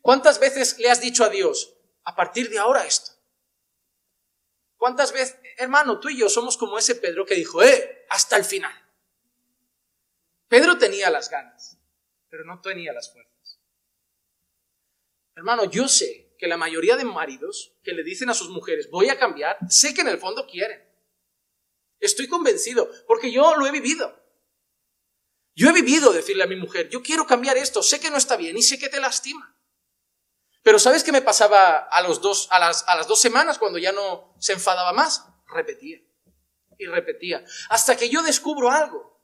¿Cuántas veces le has dicho a Dios, a partir de ahora esto? ¿Cuántas veces, hermano, tú y yo somos como ese Pedro que dijo, eh, hasta el final? Pedro tenía las ganas, pero no tenía las fuerzas. Hermano, yo sé que la mayoría de maridos que le dicen a sus mujeres, voy a cambiar, sé que en el fondo quieren. Estoy convencido, porque yo lo he vivido. Yo he vivido decirle a mi mujer, yo quiero cambiar esto, sé que no está bien y sé que te lastima. Pero ¿sabes qué me pasaba a, dos, a, las, las dos semanas cuando ya no se enfadaba más? Repetía y repetía. Hasta que yo descubro algo.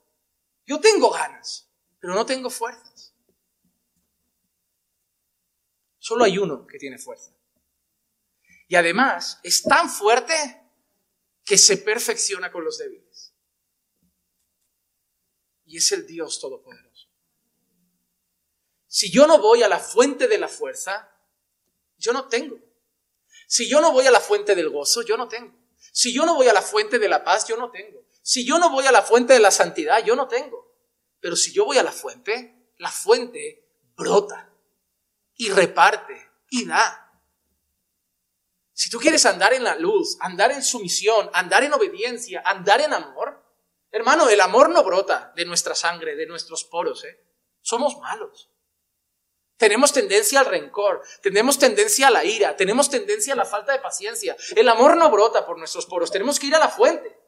Yo tengo ganas, pero no tengo fuerzas. Solo hay uno que tiene fuerza. Y además es tan fuerte que se perfecciona con los débiles. Y es el Dios Todopoderoso. Si yo no voy a la fuente de la fuerza, yo no tengo. Si yo no voy a la fuente del gozo, yo no tengo. Si yo no voy a la fuente de la paz, yo no tengo. Si yo no voy a la fuente de la santidad, yo no tengo. Pero si yo voy a la fuente, la fuente brota y reparte y da. Si tú quieres andar en la luz, andar en sumisión, andar en obediencia, andar en amor, hermano, el amor no brota de nuestra sangre, de nuestros poros, ¿eh? Somos malos. Tenemos tendencia al rencor, tenemos tendencia a la ira, tenemos tendencia a la falta de paciencia. El amor no brota por nuestros poros, tenemos que ir a la fuente.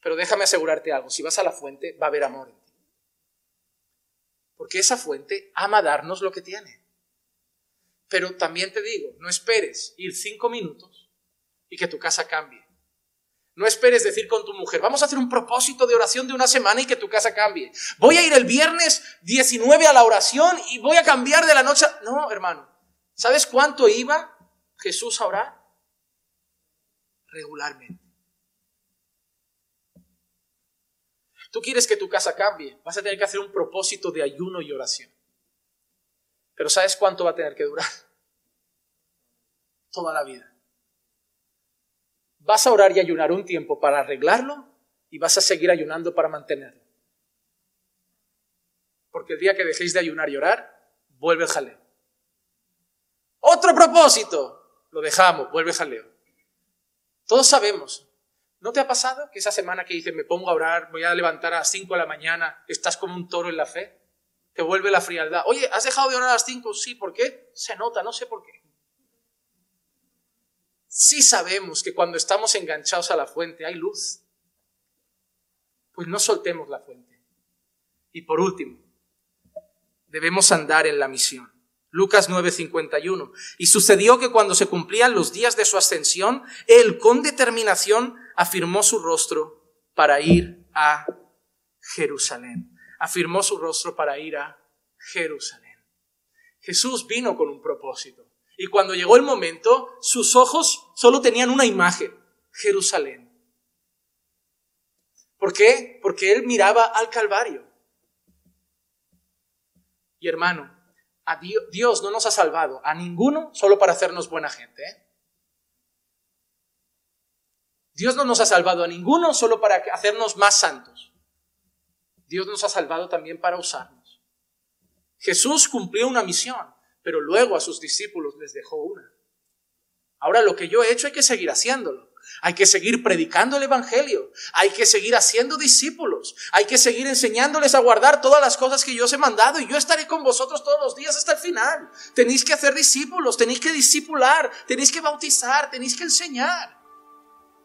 Pero déjame asegurarte algo, si vas a la fuente va a haber amor en ti. Porque esa fuente ama darnos lo que tiene. Pero también te digo, no esperes ir cinco minutos y que tu casa cambie. No esperes decir con tu mujer, vamos a hacer un propósito de oración de una semana y que tu casa cambie. Voy a ir el viernes 19 a la oración y voy a cambiar de la noche. No, hermano. ¿Sabes cuánto iba Jesús a orar? Regularmente. Tú quieres que tu casa cambie, vas a tener que hacer un propósito de ayuno y oración. Pero ¿sabes cuánto va a tener que durar? Toda la vida. Vas a orar y ayunar un tiempo para arreglarlo y vas a seguir ayunando para mantenerlo. Porque el día que dejéis de ayunar y orar, vuelve el jaleo. Otro propósito, lo dejamos, vuelve el jaleo. Todos sabemos. ¿No te ha pasado que esa semana que dices me pongo a orar, voy a levantar a las 5 de la mañana, estás como un toro en la fe? Te vuelve la frialdad. Oye, ¿has dejado de orar a las 5? Sí, ¿por qué? Se nota, no sé por qué. Sí sabemos que cuando estamos enganchados a la fuente hay luz. Pues no soltemos la fuente. Y por último, debemos andar en la misión. Lucas 9:51. Y sucedió que cuando se cumplían los días de su ascensión, él con determinación afirmó su rostro para ir a Jerusalén afirmó su rostro para ir a Jerusalén. Jesús vino con un propósito. Y cuando llegó el momento, sus ojos solo tenían una imagen, Jerusalén. ¿Por qué? Porque él miraba al Calvario. Y hermano, a Dios, no nos ha salvado a ninguno solo para hacernos buena gente. ¿eh? Dios no nos ha salvado a ninguno solo para hacernos más santos. Dios nos ha salvado también para usarnos. Jesús cumplió una misión, pero luego a sus discípulos les dejó una. Ahora lo que yo he hecho hay que seguir haciéndolo. Hay que seguir predicando el Evangelio. Hay que seguir haciendo discípulos. Hay que seguir enseñándoles a guardar todas las cosas que yo os he mandado y yo estaré con vosotros todos los días hasta el final. Tenéis que hacer discípulos, tenéis que discipular, tenéis que bautizar, tenéis que enseñar.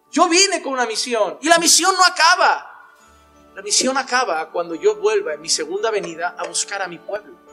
Yo vine con una misión y la misión no acaba. La misión acaba cuando yo vuelva en mi segunda venida a buscar a mi pueblo.